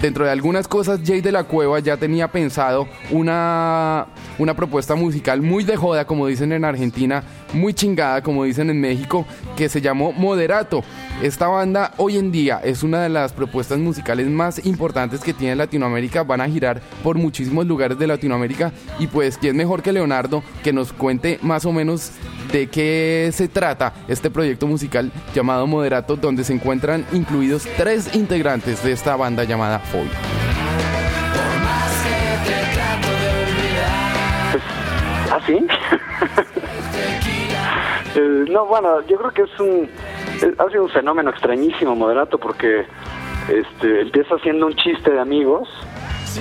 Dentro de algunas cosas, Jay de la Cueva ya tenía pensado una, una propuesta musical muy de joda, como dicen en Argentina, muy chingada, como dicen en México, que se llamó Moderato. Esta banda hoy en día es una de las propuestas musicales más importantes que tiene Latinoamérica. Van a girar por muchísimos lugares de Latinoamérica y pues, ¿quién mejor que Leonardo que nos cuente más o menos de qué se trata este proyecto musical llamado Moderato, donde se encuentran incluidos tres integrantes de esta banda llamada Fobia. ¿Ah, sí? Eh, no, bueno, yo creo que es un... eh, Ha sido un fenómeno extrañísimo, Moderato, porque este, empieza siendo un chiste de amigos,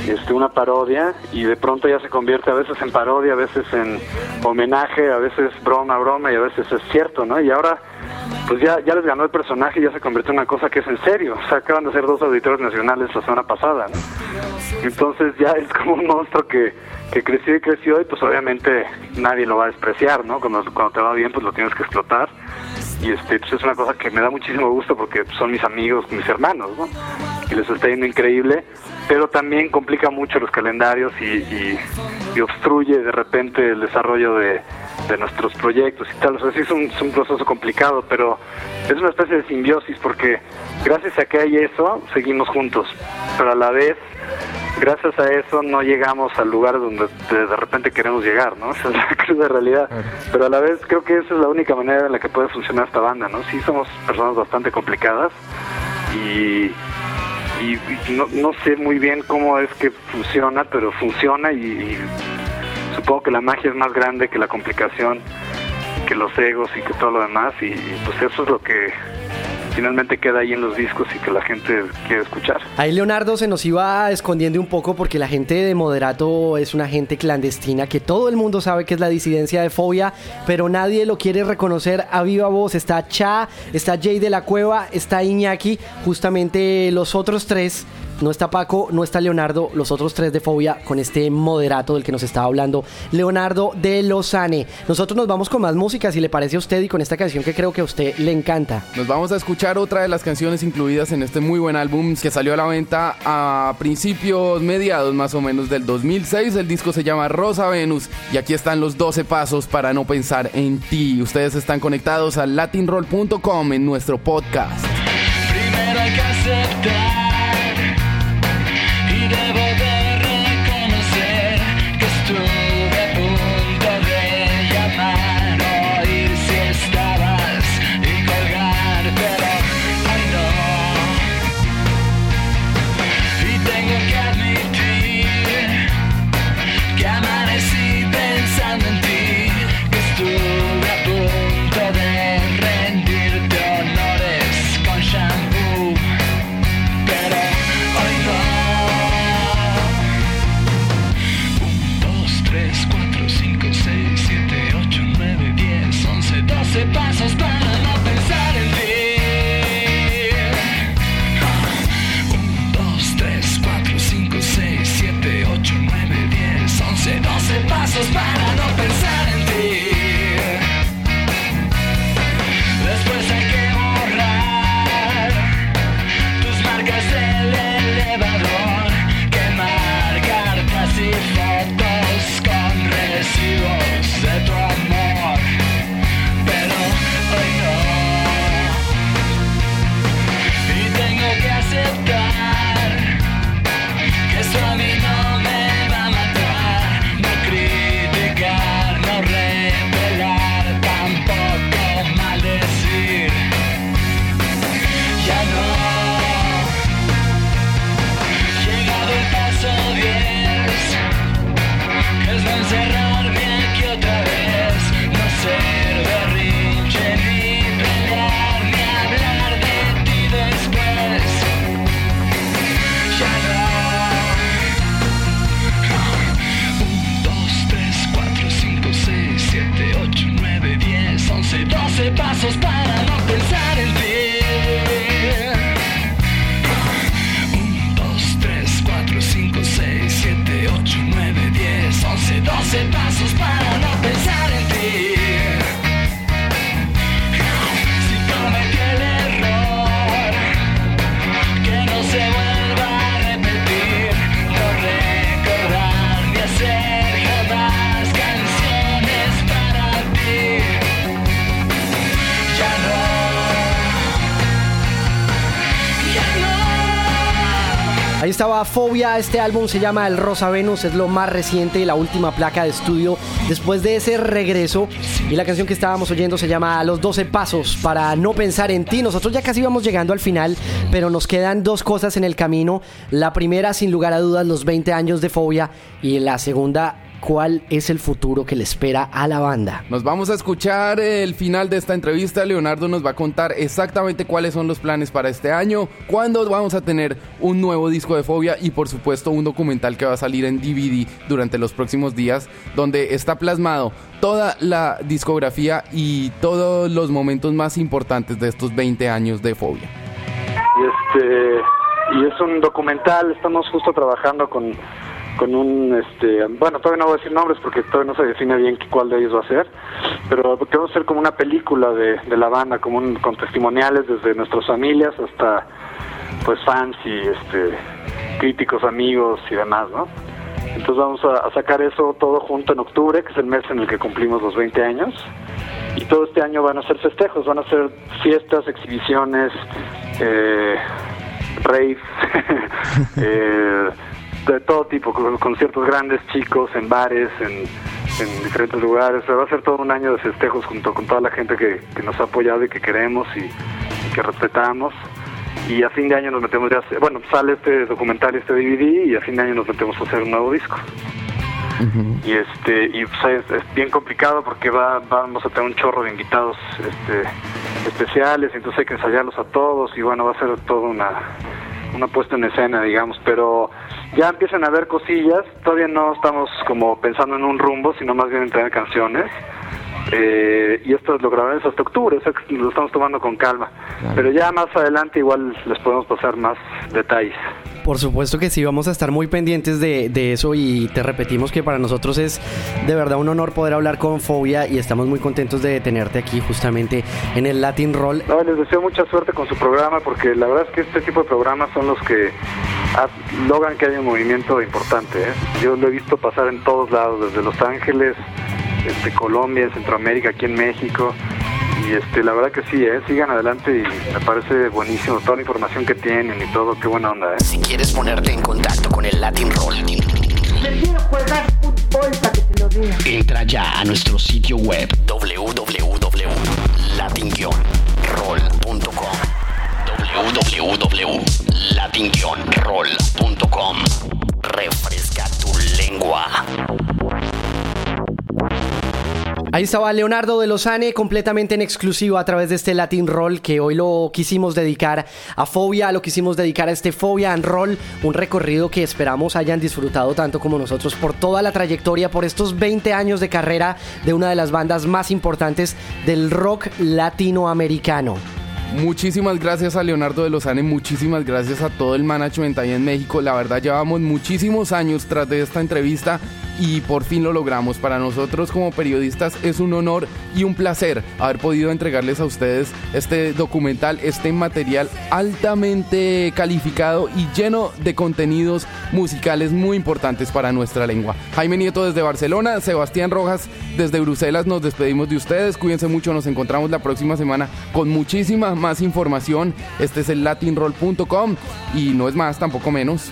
este, una parodia, y de pronto ya se convierte a veces en parodia, a veces en homenaje, a veces broma, broma, y a veces es cierto, ¿no? Y ahora, pues ya, ya les ganó el personaje y ya se convirtió en una cosa que es en serio. O sea, acaban de ser dos auditores nacionales la semana pasada, ¿no? Entonces ya es como un monstruo que, que creció y creció y pues obviamente nadie lo va a despreciar, ¿no? Cuando, cuando te va bien pues lo tienes que explotar y este pues es una cosa que me da muchísimo gusto porque son mis amigos, mis hermanos, ¿no? Y les está yendo increíble, pero también complica mucho los calendarios y, y, y obstruye de repente el desarrollo de, de nuestros proyectos y tal. O sea, sí es un, es un proceso complicado, pero es una especie de simbiosis porque gracias a que hay eso, seguimos juntos, pero a la vez gracias a eso no llegamos al lugar donde de, repente queremos llegar, ¿no? Esa es la cruda realidad. Pero a la vez creo que esa es la única manera en la que puede funcionar esta banda, ¿no? Sí somos personas bastante complicadas y, y- no, no sé muy bien cómo es que funciona, pero funciona y, y supongo que la magia es más grande que la complicación, que los egos y que todo lo demás y, y pues eso es lo que finalmente queda ahí en los discos y que la gente quiere escuchar. Ahí Leonardo se nos iba escondiendo un poco porque la gente de Moderato es una gente clandestina que todo el mundo sabe que es la disidencia de Fobia, pero nadie lo quiere reconocer a viva voz. Está Cha, está Jay de la Cueva, está Iñaki, justamente los otros tres. No está Paco, no está Leonardo, los otros tres de Fobia con este moderato del que nos estaba hablando Leonardo de Lozane. Nosotros nos vamos con más música, si le parece a usted, y con esta canción que creo que a usted le encanta. Nos vamos a escuchar otra de las canciones incluidas en este muy buen álbum que salió a la venta a principios, mediados más o menos del 2006. El disco se llama Rosa Venus y aquí están los 12 pasos para no pensar en ti. Ustedes están conectados a latinroll.com en nuestro podcast. Primero hay que aceptar estaba Fobia, este álbum se llama El Rosa Venus, es lo más reciente y la última placa de estudio después de ese regreso. Y la canción que estábamos oyendo se llama Los 12 Pasos para no pensar en ti. Nosotros ya casi vamos llegando al final, pero nos quedan dos cosas en el camino. La primera, sin lugar a dudas, los 20 años de Fobia y la segunda, cuál es el futuro que le espera a la banda. Nos vamos a escuchar el final de esta entrevista. Leonardo nos va a contar exactamente cuáles son los planes para este año, cuándo vamos a tener un nuevo disco de Fobia y por supuesto un documental que va a salir en DVD durante los próximos días donde está plasmado toda la discografía y todos los momentos más importantes de estos 20 años de Fobia. Y este y es un documental, estamos justo trabajando con con un, este, bueno, todavía no voy a decir nombres porque todavía no se define bien cuál de ellos va a ser, pero queremos hacer como una película de, la banda, como un, con testimoniales desde nuestras familias hasta, pues, fans y, este, críticos, amigos y demás, ¿no? Entonces vamos a, a sacar eso todo junto en octubre, que es el mes en el que cumplimos los 20 años. Y todo este año van a ser festejos, van a ser fiestas, exhibiciones, eh, raves, eh, de todo tipo, con conciertos grandes, chicos, en bares, en, en diferentes lugares. O sea, va a ser todo un año de festejos junto con toda la gente que, que nos ha apoyado y que queremos y, y que respetamos. Y a fin de año nos metemos ya, bueno, sale este documental, este DVD, y a fin de año nos metemos a hacer un nuevo disco. Y este y pues, es, es bien complicado porque va, vamos a tener un chorro de invitados este, especiales, entonces hay que ensayarlos a todos y bueno, va a ser toda una, una puesta en escena, digamos, pero ya empiezan a haber cosillas, todavía no estamos como pensando en un rumbo, sino más bien en tener canciones. Eh, y esto lo grabaremos hasta octubre, o sea que lo estamos tomando con calma. Pero ya más adelante igual les podemos pasar más detalles. Por supuesto que sí, vamos a estar muy pendientes de, eso y te repetimos que para nosotros es de verdad un honor poder hablar con Fobia y estamos muy contentos de tenerte aquí justamente en el Latin Roll. No, les deseo mucha suerte con su programa porque la verdad es que este tipo de programas son los que logran que haya un movimiento importante. ¿eh? Yo lo he visto pasar en todos lados, desde Los Ángeles, este, Colombia, Centroamérica, aquí en México. Y este, la verdad que sí, ¿eh? sigan adelante y me parece buenísimo toda la información que tienen y todo, qué buena onda. ¿eh? Si quieres ponerte en contacto con el Latin Roll, Prefiero jugar fútbol para que te lo diga. entra ya a nuestro sitio web www.latin-roll.com www.latin-roll.com Refresca tu lengua. Ahí estaba Leonardo de Lozane completamente en exclusivo a través de este Latin Roll que hoy lo quisimos dedicar a Fobia, lo quisimos dedicar a este Fobia and Roll, un recorrido que esperamos hayan disfrutado tanto como nosotros por toda la trayectoria, por estos 20 años de carrera de una de las bandas más importantes del rock latinoamericano. Muchísimas gracias a Leonardo de Lozane, muchísimas gracias a todo el management ahí en México. La verdad llevamos muchísimos años tras de esta entrevista y por fin lo logramos. Para nosotros como periodistas es un honor y un placer haber podido entregarles a ustedes este documental, este material altamente calificado y lleno de contenidos musicales muy importantes para nuestra lengua. Jaime Nieto desde Barcelona, Sebastián Rojas desde Bruselas, nos despedimos de ustedes. Cuídense mucho, nos encontramos la próxima semana con muchísima más información. Este es el latinroll.com y no es más, tampoco menos.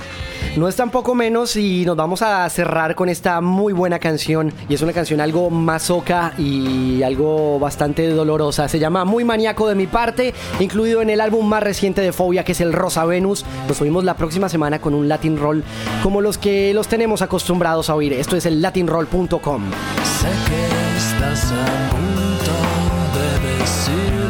No es tampoco menos y nos vamos a cerrar con esta muy buena canción y es una canción algo masoca y algo bastante dolorosa. Se llama Muy maníaco de mi parte, incluido en el álbum más reciente de Fobia que es el Rosa Venus. Nos oímos la próxima semana con un Latin Roll como los que los tenemos acostumbrados a oír. Esto es el latinroll.com. Sé que estás a punto de decirme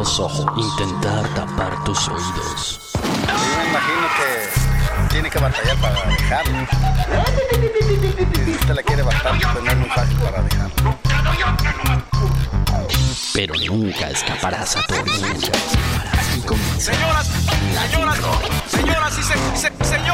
los ojos, intentar tapar tus oídos. Yo me imagino que tiene que batallar para dejarlo. Si usted la quiere bastante, pues no es muy fácil para dejarlo. Pero nunca escaparás a tu comienza Señoras, señoras, señoras y se- se- señores.